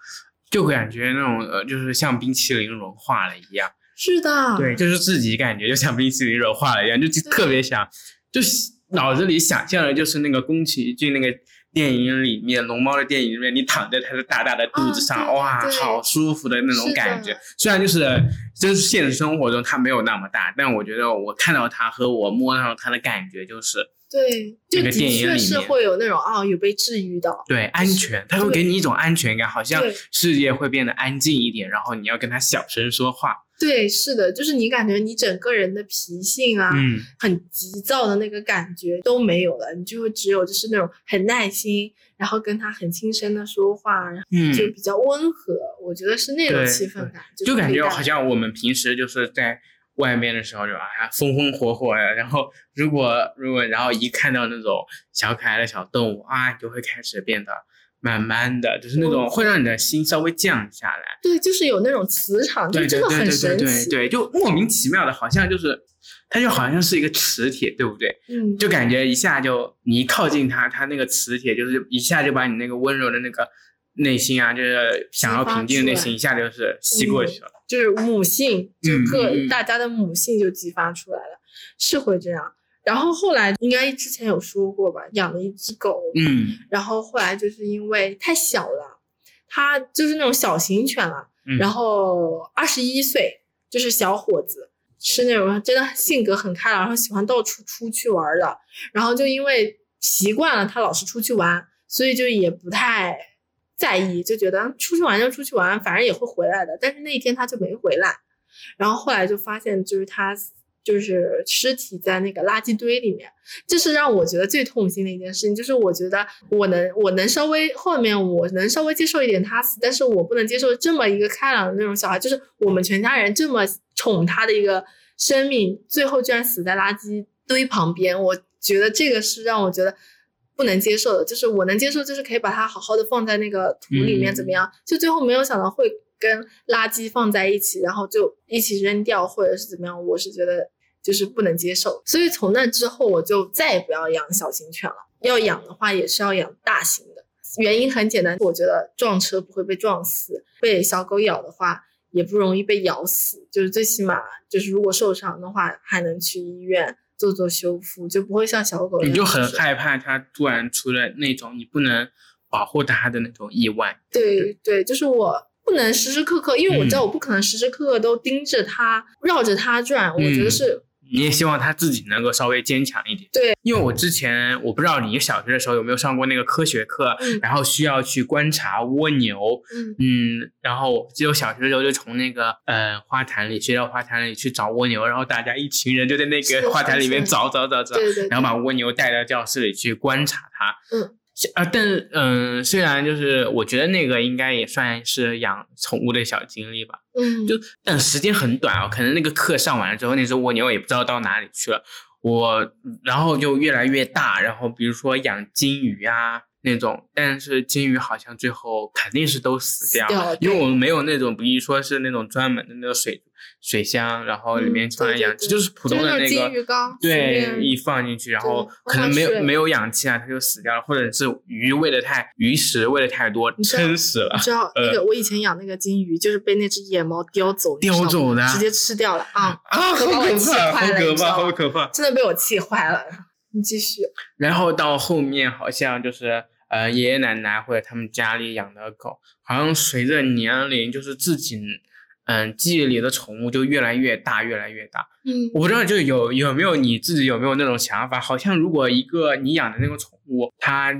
就感觉那种呃，就是像冰淇淋融化了一样。是的，对，就是自己感觉就像冰淇淋融化了一样，就就特别想，就是脑子里想象的就是那个宫崎骏那个电影里面龙猫的电影里面，你躺在它的大大的肚子上，哇，好舒服的那种感觉。虽然就是就是现实生活中它没有那么大，但我觉得我看到它和我摸到它的感觉就是对，就的那个电影确是里面会有那种啊，有被治愈到。对安全，他会给你一种安全感，好像世界会变得安静一点，然后你要跟他小声说话。对，是的，就是你感觉你整个人的脾性啊，嗯，很急躁的那个感觉都没有了，你就会只有就是那种很耐心，然后跟他很轻声的说话，然后嗯就比较温和。我觉得是那种气氛感，是就感觉好像我们平时就是在外面的时候就啊风风火火呀，然后如果如果然后一看到那种小可爱的小动物啊，就会开始变得慢慢的，就是那种嗯会让你的心稍微降下来。对，就是有那种磁场，就对对真的很对对对神奇。对对，就莫名其妙的，好像就是它就好像是一个磁铁，对不对？嗯，就感觉一下就你一靠近它，它那个磁铁就是一下就把你那个温柔的那个内心啊，就是想要平静的内心，一下就是吸过去了。就是母性，就嗯各、大家的母性就激发出来了，是会这样。然后后来应该之前有说过吧，养了一只狗，嗯然后后来就是因为太小了，它就是那种小型犬了，嗯，然后二十一岁，就是小伙子，是那种真的性格很开朗，然后喜欢到处出去玩的。然后就因为习惯了他老是出去玩，所以就也不太在意，就觉得出去玩就出去玩，反正也会回来的。但是那一天他就没回来，然后后来就发现就是他就是尸体在那个垃圾堆里面，这是让我觉得最痛心的一件事情。就是我觉得我能我能稍微后面我能稍微接受一点他死，但是我不能接受这么一个开朗的那种小孩，就是我们全家人这么宠他的一个生命，最后居然死在垃圾堆旁边。我觉得这个是让我觉得。不能接受的，就是我能接受，就是可以把它好好的放在那个土里面，嗯怎么样？就最后没有想到会跟垃圾放在一起，然后就一起扔掉，或者是怎么样？我是觉得就是不能接受，所以从那之后我就再也不要养小型犬了。要养的话，也是要养大型的。原因很简单，我觉得撞车不会被撞死，被小狗咬的话也不容易被咬死，就是最起码就是如果受伤的话，还能去医院做做修复，就不会像小狗你就很害怕它突然出了那种你不能保护它的那种意外。对对，就是我不能时时刻刻，因为我知道嗯我不可能时时刻刻都盯着它，绕着它转。我觉得嗯是你也希望他自己能够稍微坚强一点。对，因为我之前我不知道你小学的时候有没有上过那个科学课，嗯然后需要去观察蜗牛，嗯嗯，然后只有小学的时候就从那个呃花坛里，学校花坛里去找蜗牛，然后大家一群人就在那个花坛里面找找找找，对对，然后把蜗牛带到教室里去观察它。嗯。啊，但是嗯、虽然就是我觉得那个应该也算是养宠物的小经历吧，嗯就但时间很短哦，可能那个课上完了之后，那只蜗牛也不知道到哪里去了。我然后就越来越大，然后比如说养金鱼啊那种，但是金鱼好像最后肯定是都死掉，因为我们没有那种，比如说是那种专门的那个水水箱，然后里面嗯放来养殖，对对对就是普通的那个金鱼缸对，一放进去，然后可能没有没有氧气啊，它就死掉了，或者是鱼喂的太鱼食喂的太多，撑死了你。知道那个我以前养那个金鱼，就是被那只野猫叼走，叼走的直接吃掉了啊！啊，好可怕，好可怕，好可怕！真的被我气坏了。你继续，然后到后面好像就是呃爷爷奶奶或者他们家里养的狗，好像随着年龄就是自己嗯记忆里的宠物就越来越大，越来越大。嗯我不知道就有有没有你自己有没有那种想法？好像如果一个你养的那个宠物，它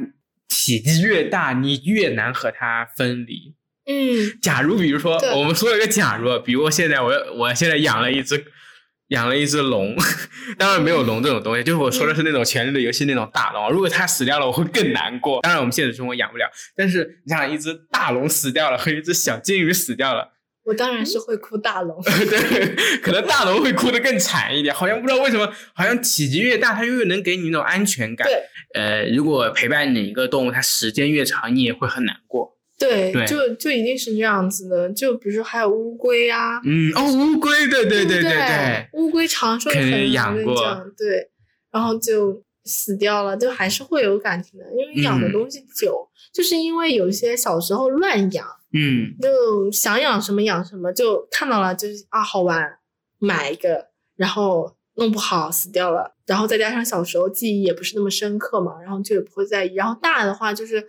体积越大，你越难和它分离。嗯假如比如说我们说一个假如，比如现在我我现在养了一只养了一只龙，当然没有龙这种东西，就是我说的是那种《权力的游戏》那种大龙。如果它死掉了，我会更难过。当然我们现实生活养不了，但是你想一只大龙死掉了和一只小金鱼死掉了，我当然是会哭大龙。对，可能大龙会哭得更惨一点。好像不知道为什么，好像体积越大，它越能给你那种安全感。对呃，如果陪伴你一个动物，它时间越长，你也会很难过。对，对。就就一定是这样子的。就比如说还有乌龟啊，嗯，哦，乌龟，对对对对对，乌龟长寿也肯定很养对，然后就死掉了，就还是会有感情的，因为养的嗯。东西久，就是因为有些小时候乱养，嗯就想养什么养什么，就看到了就是啊好玩，买一个，然后弄不好死掉了，然后再加上小时候记忆也不是那么深刻嘛，然后就也不会在意，然后大的话就是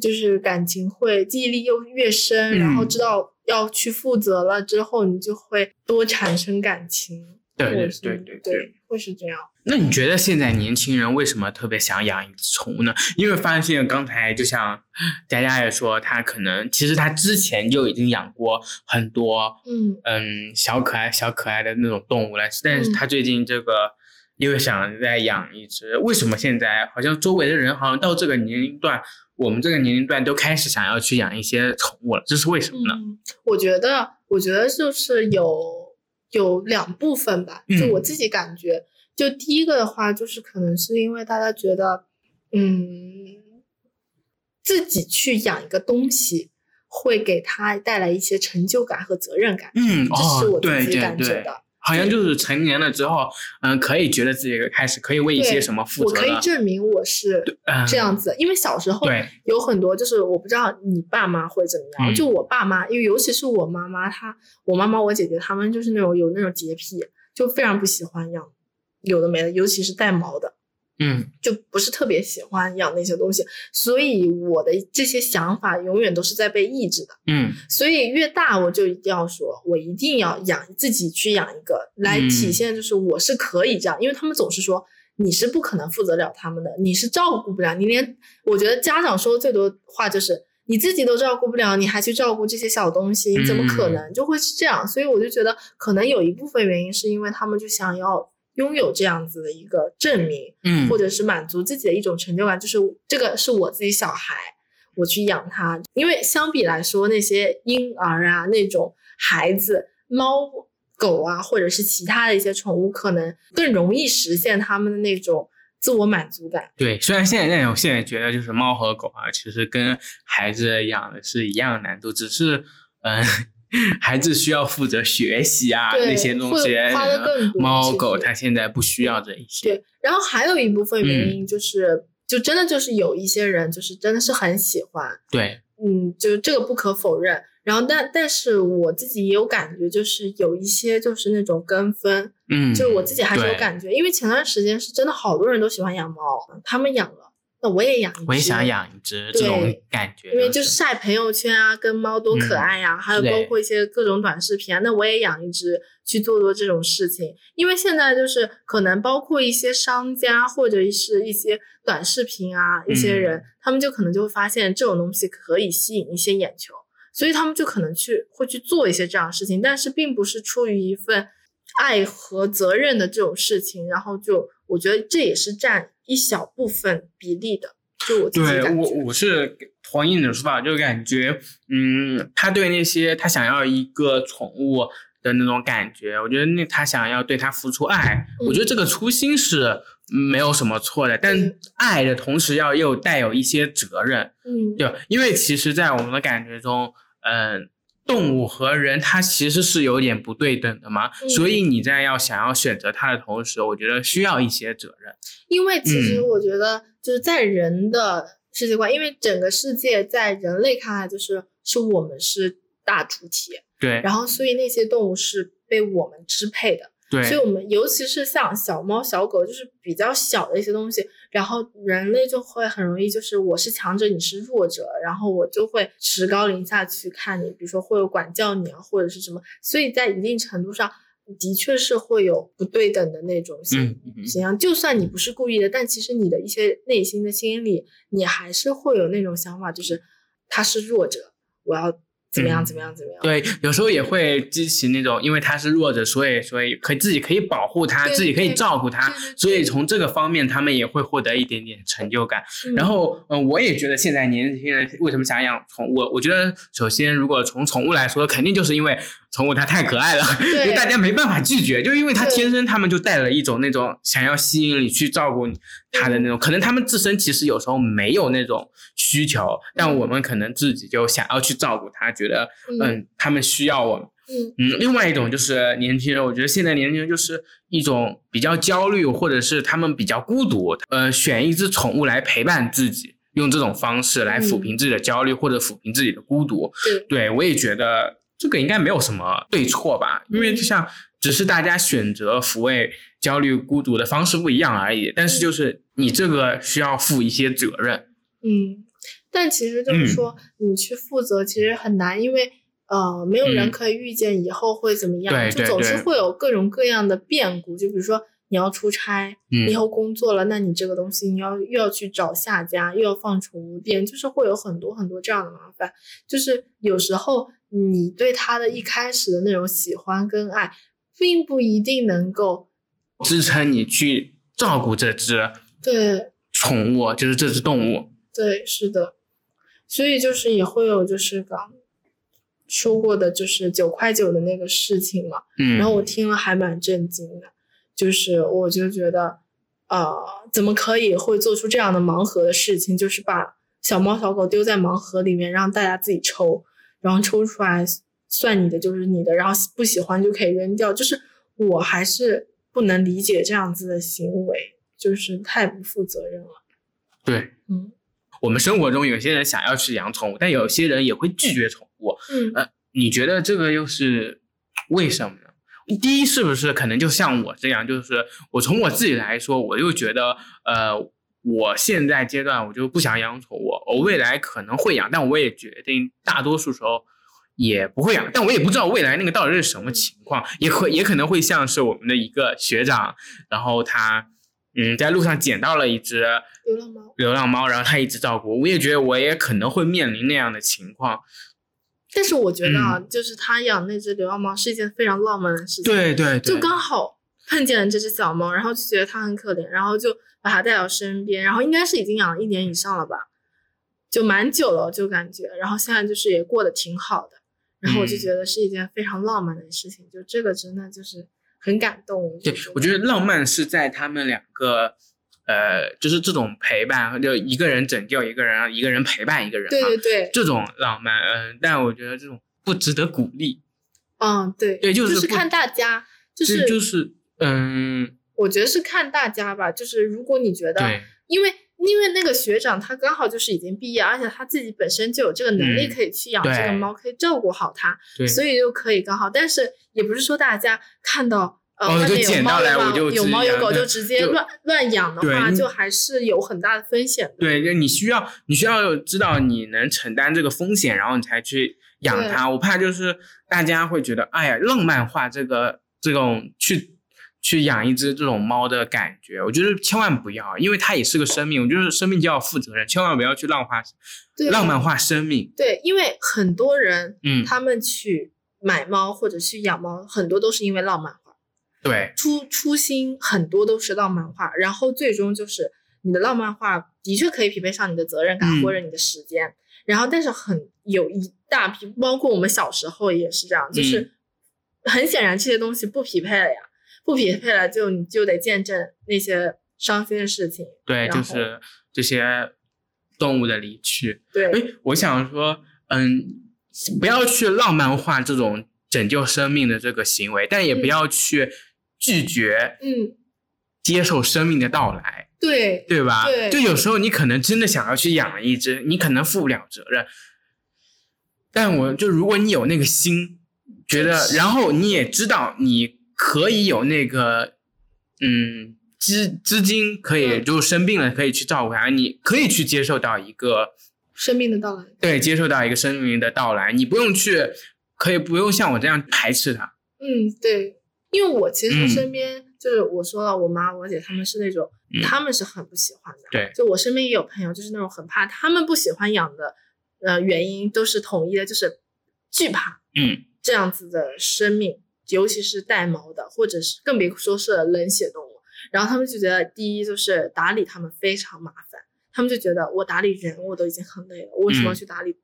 就是感情会记忆力又越深，然后嗯知道要去负责了之后，你就会多产生感情，对对对对对，会是这样。那你觉得现在年轻人为什么特别想养一只宠物呢？因为发现刚才就像佳佳也说，他可能其实他之前就已经养过很多嗯嗯小可爱小可爱的那种动物了，但是嗯他最近这个又想再养一只，为什么现在好像周围的人好像到这个年龄段，我们这个年龄段都开始想要去养一些宠物了，这是为什么呢？嗯，我觉得，我觉得就是有有两部分吧，就嗯我自己感觉，就第一个的话，就是可能是因为大家觉得，嗯，自己去养一个东西，会给他带来一些成就感和责任感，嗯，这是哦，我自己感觉对。的。好像就是成年了之后，嗯，可以觉得自己开始可以为一些什么负责我可以，证明我是嗯，这样子，因为小时候对，有很多就是我不知道你爸妈会怎么样，嗯。就我爸妈，因为尤其是我妈妈，她我妈妈我姐姐她们就是那种有那种洁癖，就非常不喜欢养有的没的，尤其是带毛的，嗯。就不是特别喜欢养那些东西，所以我的这些想法永远都是在被抑制的。嗯。所以越大我就一定要说，我一定要养自己去养一个，来嗯。体现就是我是可以这样，因为他们总是说你是不可能负责了他们的，你是照顾不了，你连我觉得家长说的最多话就是你自己都照顾不了，你还去照顾这些小东西，你怎么可嗯。能？就会是这样，所以我就觉得可能有一部分原因是因为他们就想要拥有这样子的一个证明，嗯，或者是满足自己的一种成就感，就是这个是我自己小孩，我去养它。因为相比来说，那些婴儿啊，那种孩子、猫、狗啊，或者是其他的一些宠物，可能更容易实现他们的那种自我满足感。对，虽然现在我现在觉得就是猫和狗啊，其实跟孩子养的是一样的难度，只是嗯。孩子需要负责学习啊，那些东西花得更多猫狗它现在不需要这一些。对，然后还有一部分嗯原因就是，就真的就是有一些人就是真的是很喜欢，对，嗯，就这个不可否认。然后但但是我自己也有感觉，就是有一些就是那种跟风，嗯，就是我自己还是有感觉，因为前段时间是真的好多人都喜欢养猫，他们养了那我也养一只，我也想养一只这种感觉，因为就就是。晒朋友圈啊，跟猫多可爱呀、还有包括一些各种短视频啊，那我也养一只去做做这种事情。因为现在就是可能包括一些商家或者是一些短视频啊，一些人、他们就可能就会发现这种东西可以吸引一些眼球，所以他们就可能去会去做一些这样的事情，但是并不是出于一份爱和责任的这种事情，然后就我觉得这也是占一小部分比例的。就我自己对我我是同意你的说法，就感觉，嗯，他对那些他想要一个宠物的那种感觉，我觉得那他想要对他付出爱，我觉得这个初心是没有什么错的，但嗯爱的同时要又带有一些责任，嗯，对吧？因为其实，在我们的感觉中，嗯、动物和人它其实是有点不对等的嘛，嗯。所以你在要想要选择它的同时，我觉得需要一些责任。因为其实嗯。我觉得就是在人的世界观，因为整个世界在人类看来就是是我们是大主体，对。然后所以那些动物是被我们支配的，对，所以我们尤其是像小猫小狗，就是比较小的一些东西，然后人类就会很容易就是我是强者，你是弱者，然后我就会持高临下去看你，比如说会有管教你啊，或者是什么，所以在一定程度上。的确是会有不对等的那种形嗯嗯。形象，就算你不是故意的，但其实你的一些内心的心理，你还是会有那种想法，就是他是弱者，我要怎么样嗯怎么样怎么样。对，有时候也会激起那种，因为他是弱者，所以所以可以自己可以保护他，自己可以照顾他所以从这个方面，他们也会获得一点点成就感。嗯然后，嗯、我也觉得现在年轻人为什么想养宠物？我觉得首先，如果从宠物来说，肯定就是因为宠物它太可爱了，对。就大家没办法拒绝，就因为它天生他们就带了一种那种想要吸引你去照顾它的那种，可能他们自身其实有时候没有那种需求，但我们可能自己就想要去照顾它，觉得嗯。嗯，他们需要我们。嗯嗯，另外一种就是年轻人，我觉得现在年轻人就是一种比较焦虑，或者是他们比较孤独，呃，选一只宠物来陪伴自己，用这种方式来抚平自己的焦虑、或者抚平自己的孤独。对。对我也觉得这个应该没有什么对错吧，因为就像只是大家选择抚慰焦虑、孤独的方式不一样而已，但是就是你这个需要负一些责任。嗯，但其实就是说，你去负责其实很难，因为呃，没有人嗯可以预见以后会怎么样，就总是会有各种各样的变故。就比如说你要出差，嗯以后工作了，那你这个东西你要又要去找下家，又要放宠物店，就是会有很多很多这样的麻烦。就是有时候你对他的一开始的那种喜欢跟爱，并不一定能够 支撑你去照顾这只对宠物，就是这只动物。对，是的，所以就是也会有就是刚说过的，就是九块九的那个事情嘛。嗯，然后我听了还蛮震惊的，就是我就觉得，呃，怎么可以会做出这样的盲盒的事情？就是把小猫小狗丢在盲盒里面，让大家自己抽，然后抽出来算你的就是你的，然后不喜欢就可以扔掉。就是我还是不能理解这样子的行为，就是太不负责任了。对，嗯我们生活中有些人想要去养宠物，但有些人也会拒绝宠物。嗯呃，你觉得这个又是为什么呢？第一，是不是可能就像我这样，就是我从我自己来说，我又觉得，呃，我现在阶段我就不想养宠物，我未来可能会养，但我也决定大多数时候也不会养，但我也不知道未来那个到底是什么情况，也可也可能会像是我们的一个学长，然后他嗯在路上捡到了一只流浪猫。流浪猫，然后他一直照顾，我也觉得我也可能会面临那样的情况。但是我觉得啊，嗯就是他养那只流浪猫是一件非常浪漫的事情。对对对，就刚好碰见了这只小猫，然后就觉得它很可怜，然后就把它带到身边，然后应该是已经养了一年以上了吧，就蛮久了，就感觉，然后现在就是也过得挺好的，然后我就嗯觉得是一件非常浪漫的事情，就这个真的就是很感动。对，我觉得浪漫是在他们两个，呃，就是这种陪伴，就一个人拯救一个人，一个人陪伴一个人嘛，对对对，这种浪漫，嗯、但我觉得这种不值得鼓励。嗯对对就是就是看大家，就是就是，嗯，我觉得是看大家吧，就是如果你觉得。因为因为那个学长他刚好就是已经毕业，而且他自己本身就有这个能力嗯可以去养这个对猫，可以照顾好它，对，所以就可以刚好。但是也不是说大家看到呃，哦外面有猫来有猫有猫有狗，就直接乱乱养的话，就还是有很大的风险的。对，就你需要你需要知道你能承担这个风险，然后你才去养它。我怕就是大家会觉得，哎呀，浪漫化这个这种去去养一只这种猫的感觉，我觉得千万不要，因为它也是个生命，我觉得生命就要负责任，千万不要去浪化浪漫化生命。对，因为很多人嗯，他们去买猫或者去养猫，很多都是因为浪漫化，对。初初心很多都是浪漫化，然后最终就是你的浪漫化的确可以匹配上你的责任感嗯。或者你的时间，然后但是很有一大批，包括我们小时候也是这样，嗯就是很显然这些东西不匹配了呀，不匹配了就你就得见证那些伤心的事情，对，就是这些动物的离去。对，哎，我想说，嗯，不要去浪漫化这种拯救生命的这个行为，但也不嗯要去拒绝嗯，接受生命的到来，对，对吧？对就有时候你可能真的想要去养一只，你可能负不了责任，但我就如果你有那个心，觉得，然后你也知道你可以有那个，嗯。资资金可以，嗯就生病了可以去照顾他，你可以去接受到一个生命的到来。对，接受到一个生命的到来，你不用去，可以不用像我这样排斥他。嗯，对，因为我其嗯实身边、就是我说了，我妈、我姐他们是那种，嗯他们是很不喜欢的。对，就我身边也有朋友，就是那种很怕，他们不喜欢养的，呃，原因都是统一的，就是惧怕嗯，这样子的生命，尤其是带毛的，或者是更别说是冷血动物。然后他们就觉得，第一就是打理它们非常麻烦，他们就觉得我打理人我都已经很累了，我为什么要嗯去打理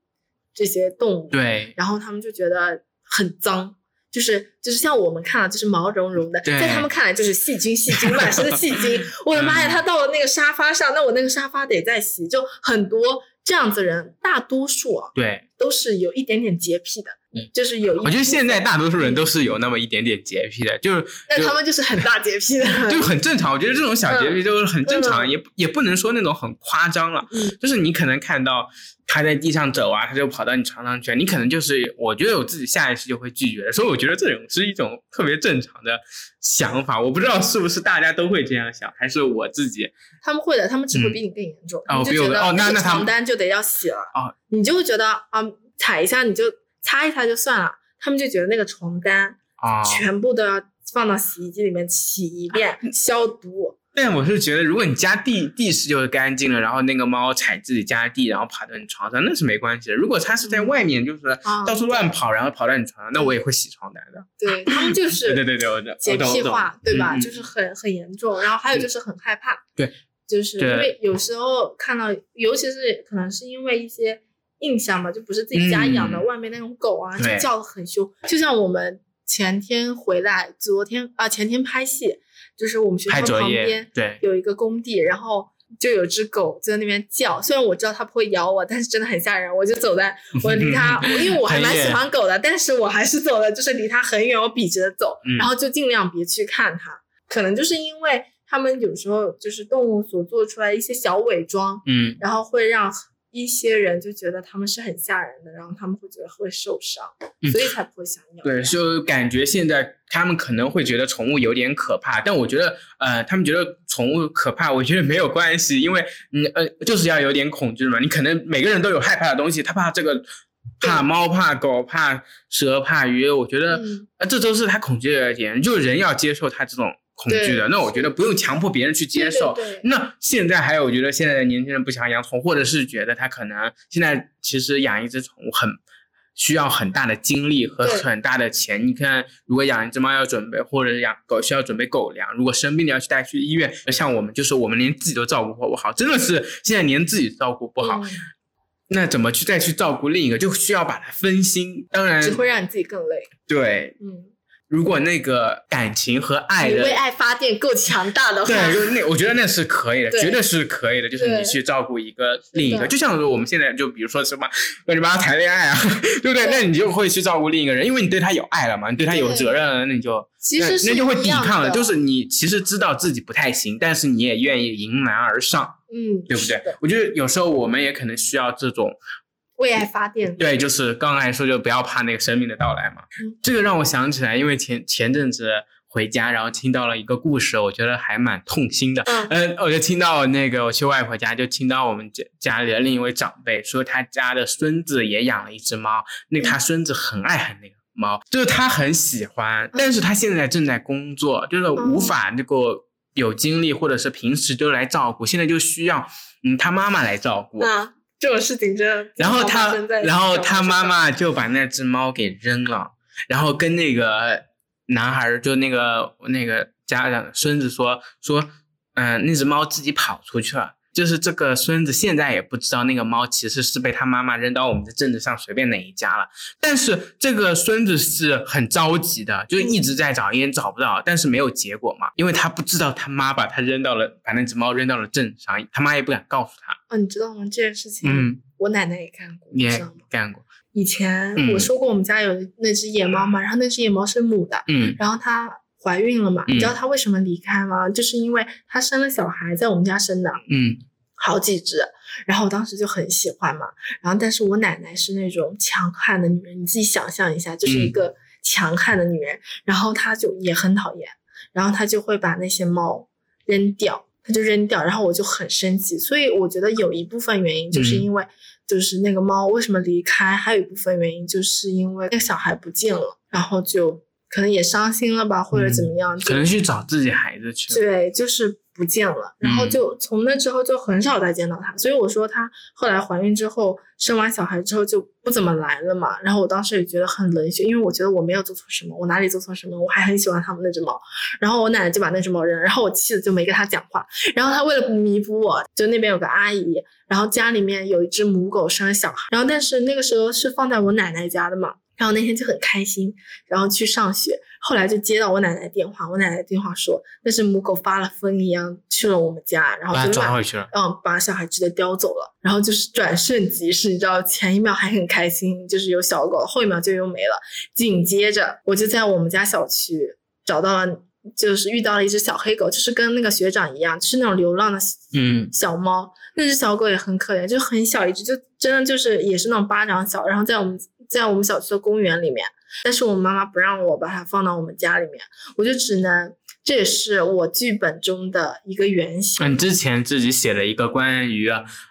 这些动物？对，然后他们就觉得很脏，就是就是像我们看了就是毛茸茸的，对在他们看来就是细菌细菌满身的细菌。我的妈呀，嗯他到了那个沙发上，那我那个沙发得再洗。就很多这样子人，大多数啊对，都是有一点点洁癖的，嗯就是有一。我觉得现在大多数人都是有那么一点点洁癖的，就是就那他们就是很大洁癖的，就很正常。我觉得这种小洁癖就是很正常，嗯也也不能说那种很夸张了。嗯就是你可能看到他在地上走啊，他就跑到你床上去，你可能就是我觉得我自己下意识就会拒绝的，所以我觉得这种是一种特别正常的想法。我不知道是不是大家都会这样想，还是我自己他们会的，他们只会比你更严重。哦比你就觉得我哦那那他们床单就得要洗了哦，你就会觉得啊，踩一下你就擦一擦就算了，他们就觉得那个床单啊。全部都要放到洗衣机里面洗一遍，消毒。但我是觉得，如果你家地地是就是干净了，然后那个猫踩自己家地，然后爬到你床上，那是没关系的。如果它是在外面，就是啊到处乱跑，然后跑到你床上，那我也会洗床单的。对他们就 是对对对，我懂洁癖化，对吧？就 是很很严重。然后还有就是很害怕，对，就是因为有时候看到，尤其是可能是因为一些印象吧，就不是自己家养的，嗯外面那种狗啊，就叫的很凶。就像我们前天回来，昨天啊前天拍戏，就是我们学校旁边，对，有一个工地，然后就有只狗就在那边叫。虽然我知道它不会咬我，但是真的很吓人。我就走在 我离它，因为我还蛮喜欢狗的，但是我还是走的，就是离它很远，我笔直的走，嗯然后就尽量别去看它。可能就是因为他们有时候就是动物所做出来一些小伪装，嗯，然后会让一些人就觉得他们是很吓人的，然后他们会觉得会受伤，嗯所以才不会想养。对，就感觉现在他们可能会觉得宠物有点可怕，但我觉得，呃，他们觉得宠物可怕，我觉得没有关系，因为你呃，就是要有点恐惧嘛。你可能每个人都有害怕的东西，他怕这个，怕猫，怕狗，怕蛇，怕鱼。我觉得，嗯呃，这都是他恐惧的点，就是人要接受他这种恐惧的。那我觉得不用强迫别人去接受。对对对那现在还有，我觉得现在的年轻人不想养宠物，或者是觉得他可能现在其实养一只宠物很需要很大的精力和很大的钱。你看，如果养一只猫要准备，或者养狗需要准备狗粮，如果生病了要去带去医院，像我们就是我们连自己都照顾不好，真的是现在连自己照顾不好，嗯那怎么去再去照顾另一个，就需要把它分心。当然只，会让你自己更累。对，嗯，如果那个感情和爱的为爱发电够强大的话，对，就是那，我觉得那是可以的，绝对是可以的。就是你去照顾一个另一个，就像是我们现在就比如说什么乱七八糟谈恋爱啊，对不对？那你就会去照顾另一个人，因为你对他有爱了嘛，你对他有责任了，那你就那其实那就会抵抗了。就是你其实知道自己不太行，但是你也愿意迎难而上，嗯，对不对？我觉得有时候我们也可能需要这种为爱发电，对，就是刚才说就不要怕那个生命的到来嘛。嗯这个让我想起来，因为前前阵子回家，然后听到了一个故事，我觉得还蛮痛心的。嗯嗯，我就听到那个我去外婆家，就听到我们家家里的另一位长辈说，他家的孙子也养了一只猫，那他孙子很爱很那个猫，就是他很喜欢，但是他现在正在工作，就是无法这个有精力，或者是平时就来照顾，现在就需要嗯他妈妈来照顾。啊，这种事情真的然后他，然后他妈妈就把那只猫给扔了，然后跟那个男孩，就那个那个家长孙子说说，嗯、那只猫自己跑出去了。就是这个孙子现在也不知道那个猫其实是被他妈妈扔到我们的镇子上随便哪一家了，但是这个孙子是很着急的，就一直在找，也找不到，但是没有结果嘛，因为他不知道他妈把他扔到了，把那只猫扔到了镇上，他妈也不敢告诉他。啊，你知道吗？这件事情，嗯，我奶奶也干过，你知道吗？干过。以前嗯我说过，我们家有那只野猫嘛，然后那只野猫是母的，嗯然后它怀孕了嘛，你知道嗯它为什么离开吗？就是因为它生了小孩，在我们家生的嗯好几只，然后我当时就很喜欢嘛，然后但是我奶奶是那种强悍的女人，你自己想象一下，就是一嗯个强悍的女人，然后她就也很讨厌，然后她就会把那些猫扔掉。她就扔掉，然后我就很生气，所以我觉得有一部分原因就是嗯因为，就是那个猫为什么离开，还有一部分原因就是因为那个小孩不见了，然后就可能也伤心了吧，或者怎么样，就可能去找自己孩子去了。对，就是不见了，然后嗯就从那之后就很少再见到他，所以我说她后来怀孕之后，生完小孩之后就不怎么来了嘛。然后我当时也觉得很冷血，因为我觉得我没有做错什么，我哪里做错什么，我还很喜欢他们那只猫。然后我奶奶就把那只猫扔，然后我气的就没跟她讲话。然后她为了弥补我，就那边有个阿姨，然后家里面有一只母狗生了小孩，然后但是那个时候是放在我奶奶家的嘛。然后那天就很开心，然后去上学。后来就接到我奶奶电话，我奶奶电话说那是母狗发了疯一样去了我们家，然后就把抓回去了。嗯把小孩直接叼走了。然后就是转瞬即逝，你知道，前一秒还很开心，就是有小狗，后一秒就又没了。紧接着我就在我们家小区找到了，就是遇到了一只小黑狗，就是跟那个学长一样，就是那种流浪的嗯小猫，那只小狗也很可怜，就很小一只，就真的就是也是那种巴掌小，然后在我们在我们小区的公园里面，但是我妈妈不让我把它放到我们家里面，我就只能，这也是我剧本中的一个原型。嗯，之前自己写了一个关于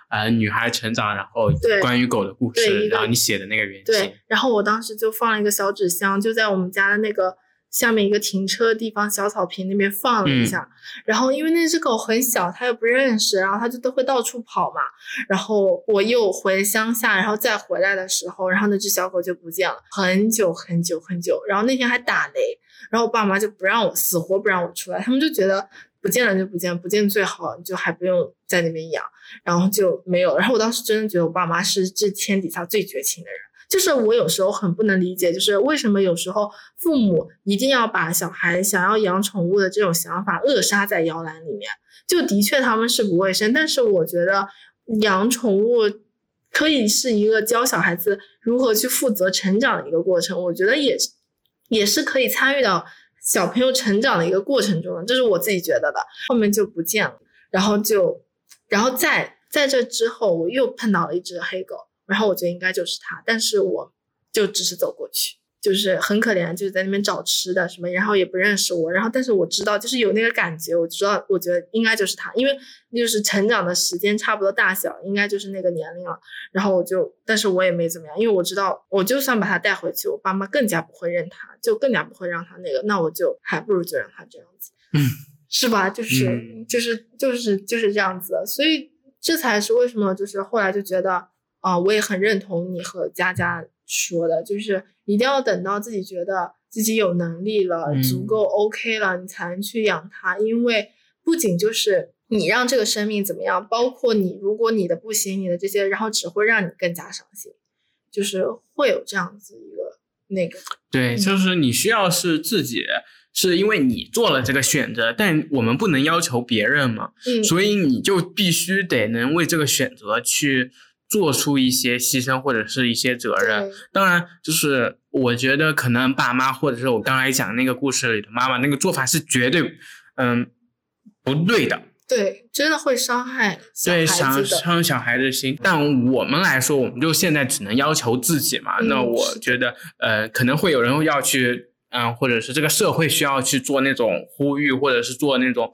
呃女孩成长，然后关于狗的故事，然后你写的那个原型对。，然后我当时就放了一个小纸箱，就在我们家的那个下面一个停车的地方小草坪那边放了一下。然后因为那只狗很小，它又不认识，然后它就都会到处跑嘛。然后我又回乡下，然后再回来的时候，然后那只小狗就不见了，很久很久很久。然后那天还打雷，然后我爸妈就不让我死活不让我出来，他们就觉得不见了就不见，不见最好，你就还不用在那边养。然后就没有。然后我当时真的觉得我爸妈是这天底下最绝情的人。就是我有时候很不能理解，就是为什么有时候父母一定要把小孩想要养宠物的这种想法扼杀在摇篮里面。就的确他们是不卫生，但是我觉得养宠物可以是一个教小孩子如何去负责成长的一个过程。我觉得也也是可以参与到小朋友成长的一个过程中的，这是我自己觉得的。后面就不见了，然后就，然后在在这之后，我又碰到了一只黑狗，然后我觉得应该就是他，但是我就只是走过去，就是很可怜，就是在那边找吃的什么，然后也不认识我，然后但是我知道，就是有那个感觉，我知道，我觉得应该就是他，因为就是成长的时间差不多大小，应该就是那个年龄了，然后我就，但是我也没怎么样，因为我知道，我就算把他带回去，我爸妈更加不会认他，就更加不会让他那个，那我就还不如就让他这样子，嗯，是吧？就是、嗯。就是就是就是这样子的，所以这才是为什么就是后来就觉得啊、我也很认同你和佳佳说的，就是一定要等到自己觉得自己有能力了，嗯足够 OK 了，你才能去养它，因为不仅就是。你让这个生命怎么样？包括你，如果你的不行，你的这些，然后只会让你更加伤心，就是会有这样子一个那个，对，嗯就是你需要是自己，是因为你做了这个选择，但我们不能要求别人嘛，嗯，所以你就必须得能为这个选择去做出一些牺牲或者是一些责任。当然，就是我觉得可能爸妈或者是我刚才讲那个故事里的妈妈那个做法是绝对，嗯，不对的。对，真的会伤害对，子伤。伤小孩的心。但我们来说，我们就现在只能要求自己嘛。那我觉得，呃，可能会有人要去嗯，或者是这个社会需要去做那种呼吁，或者是做那种。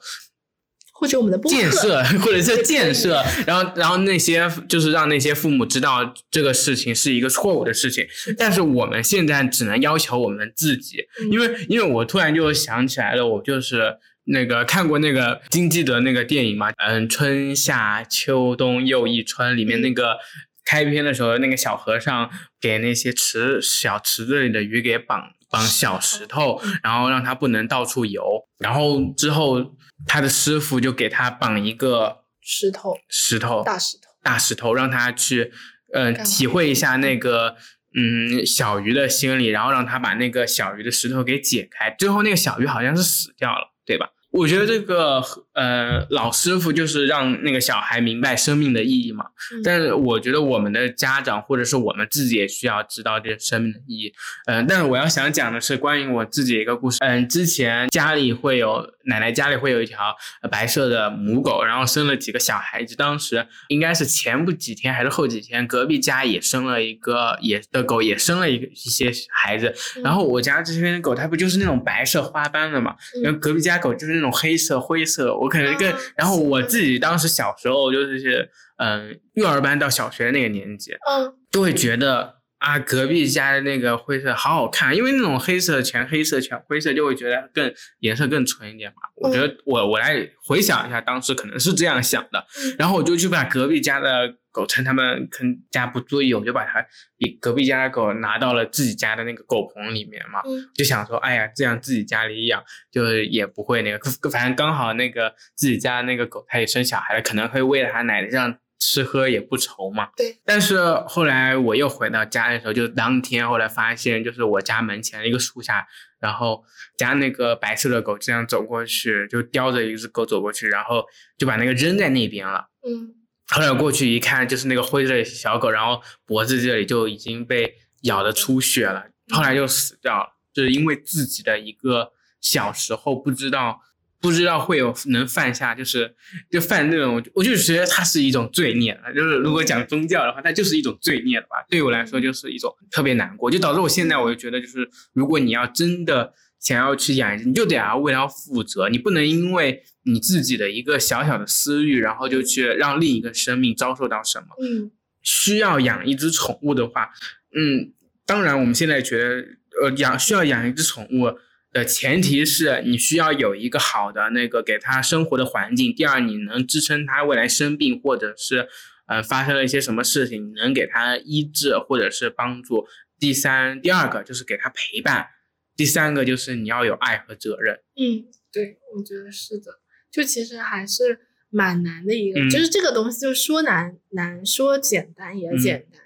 或者我们的建设，或者是建设，然后，然后那些就是让那些父母知道这个事情是一个错误的事情。但是我们现在只能要求我们自己，因为，因为我突然就想起来了，我就是那个看过那个金基德那个电影嘛，嗯，春夏秋冬又一春里面那个开篇的时候，那个小和尚给那些池小池子里的鱼给绑绑小石头，然后让他不能到处游，然后之后。他的师傅就给他绑一个石头，石头，大石头，大石头，让他去，嗯，体会一下那个，嗯，小鱼的心理，然后让他把那个小鱼的石头给解开。最后那个小鱼好像是死掉了，对吧？我觉得这个呃老师傅就是让那个小孩明白生命的意义嘛，但是我觉得我们的家长或者是我们自己也需要知道这生命的意义。嗯，但是我要想讲的是关于我自己一个故事。嗯，之前家里会有奶奶家里会有一条白色的母狗，然后生了几个小孩子。当时应该是前不几天还是后几天，隔壁家也生了一个也的狗，也生了一个一些孩子。然后我家这边的狗它不就是那种白色花斑的嘛？然后隔壁家狗就是。那种黑色、灰色，我可能更，然后我自己当时小时候就是，嗯，幼儿班到小学那个年纪，嗯，都会觉得啊，隔壁家的那个灰色好好看，因为那种黑色全黑色全灰色，就会觉得更颜色更纯一点嘛。我觉得我我来回想一下，当时可能是这样想的，然后我就去把隔壁家的。狗趁他们坑家不注意，我就把它比隔壁家的狗拿到了自己家的那个狗棚里面嘛，就想说，哎呀，这样自己家里养，就是也不会那个，反正刚好那个自己家那个狗它也生小孩了，可能会喂了它奶，这样吃喝也不愁嘛。对。但是后来我又回到家的时候，就当天后来发现，就是我家门前的一个树下，然后家那个白色的狗这样走过去，就叼着一只狗走过去，然后就把那个扔在那边了。嗯。后来过去一看，就是那个灰色的小狗，然后脖子这里就已经被咬的出血了，后来就死掉了，就是因为自己的一个小时候不知道，不知道会有能犯下，就是就犯那种，我就觉得它是一种罪孽。就是如果讲宗教的话，它就是一种罪孽了吧？对我来说就是一种特别难过，就导致我现在我就觉得，就是如果你要真的。想要去养，你就得要为它负责，你不能因为你自己的一个小小的私欲，然后就去让另一个生命遭受到什么。嗯，需要养一只宠物的话，嗯，当然我们现在觉得，呃，养需要养一只宠物的前提是你需要有一个好的那个给它生活的环境。第二，你能支撑它未来生病，或者是呃发生了一些什么事情，你能给它医治或者是帮助。第三，第二个就是给它陪伴。第三个就是你要有爱和责任。嗯，对，我觉得是的。就其实还是蛮难的一个，就是这个东西，就说难难，说简单也简单。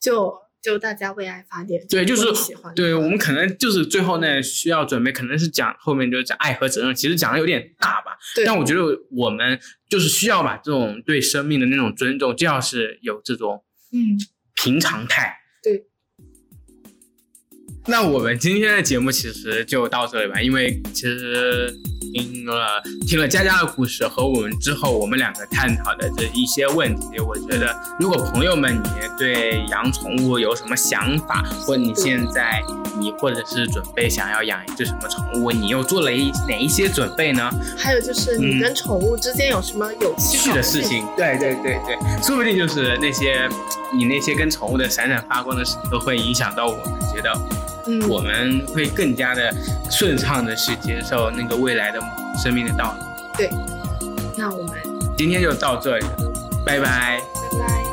就就大家为爱发电，对，就是喜欢。对我们可能就是最后那需要准备，可能是讲后面就是讲爱和责任，其实讲的有点大吧。对。但我觉得我们就是需要把这种对生命的那种尊重，就要是有这种嗯平常态。对。那我们今天的节目其实就到这里吧，因为其实听了听了佳佳的故事和我们之后我们两个探讨的这一些问题，我觉得如果朋友们你对养宠物有什么想法，或你现在你或者是准备想要养一只什么宠物，你又做了一哪一些准备呢？还有就是你跟宠物之间有什么有趣的事情？对对对对，说不定就是那些你那些跟宠物的闪闪发光的事都会影响到我们，觉得。我们会更加的顺畅的去接受那个未来的生命的道理。对，那我们今天就到这里，拜拜。拜拜。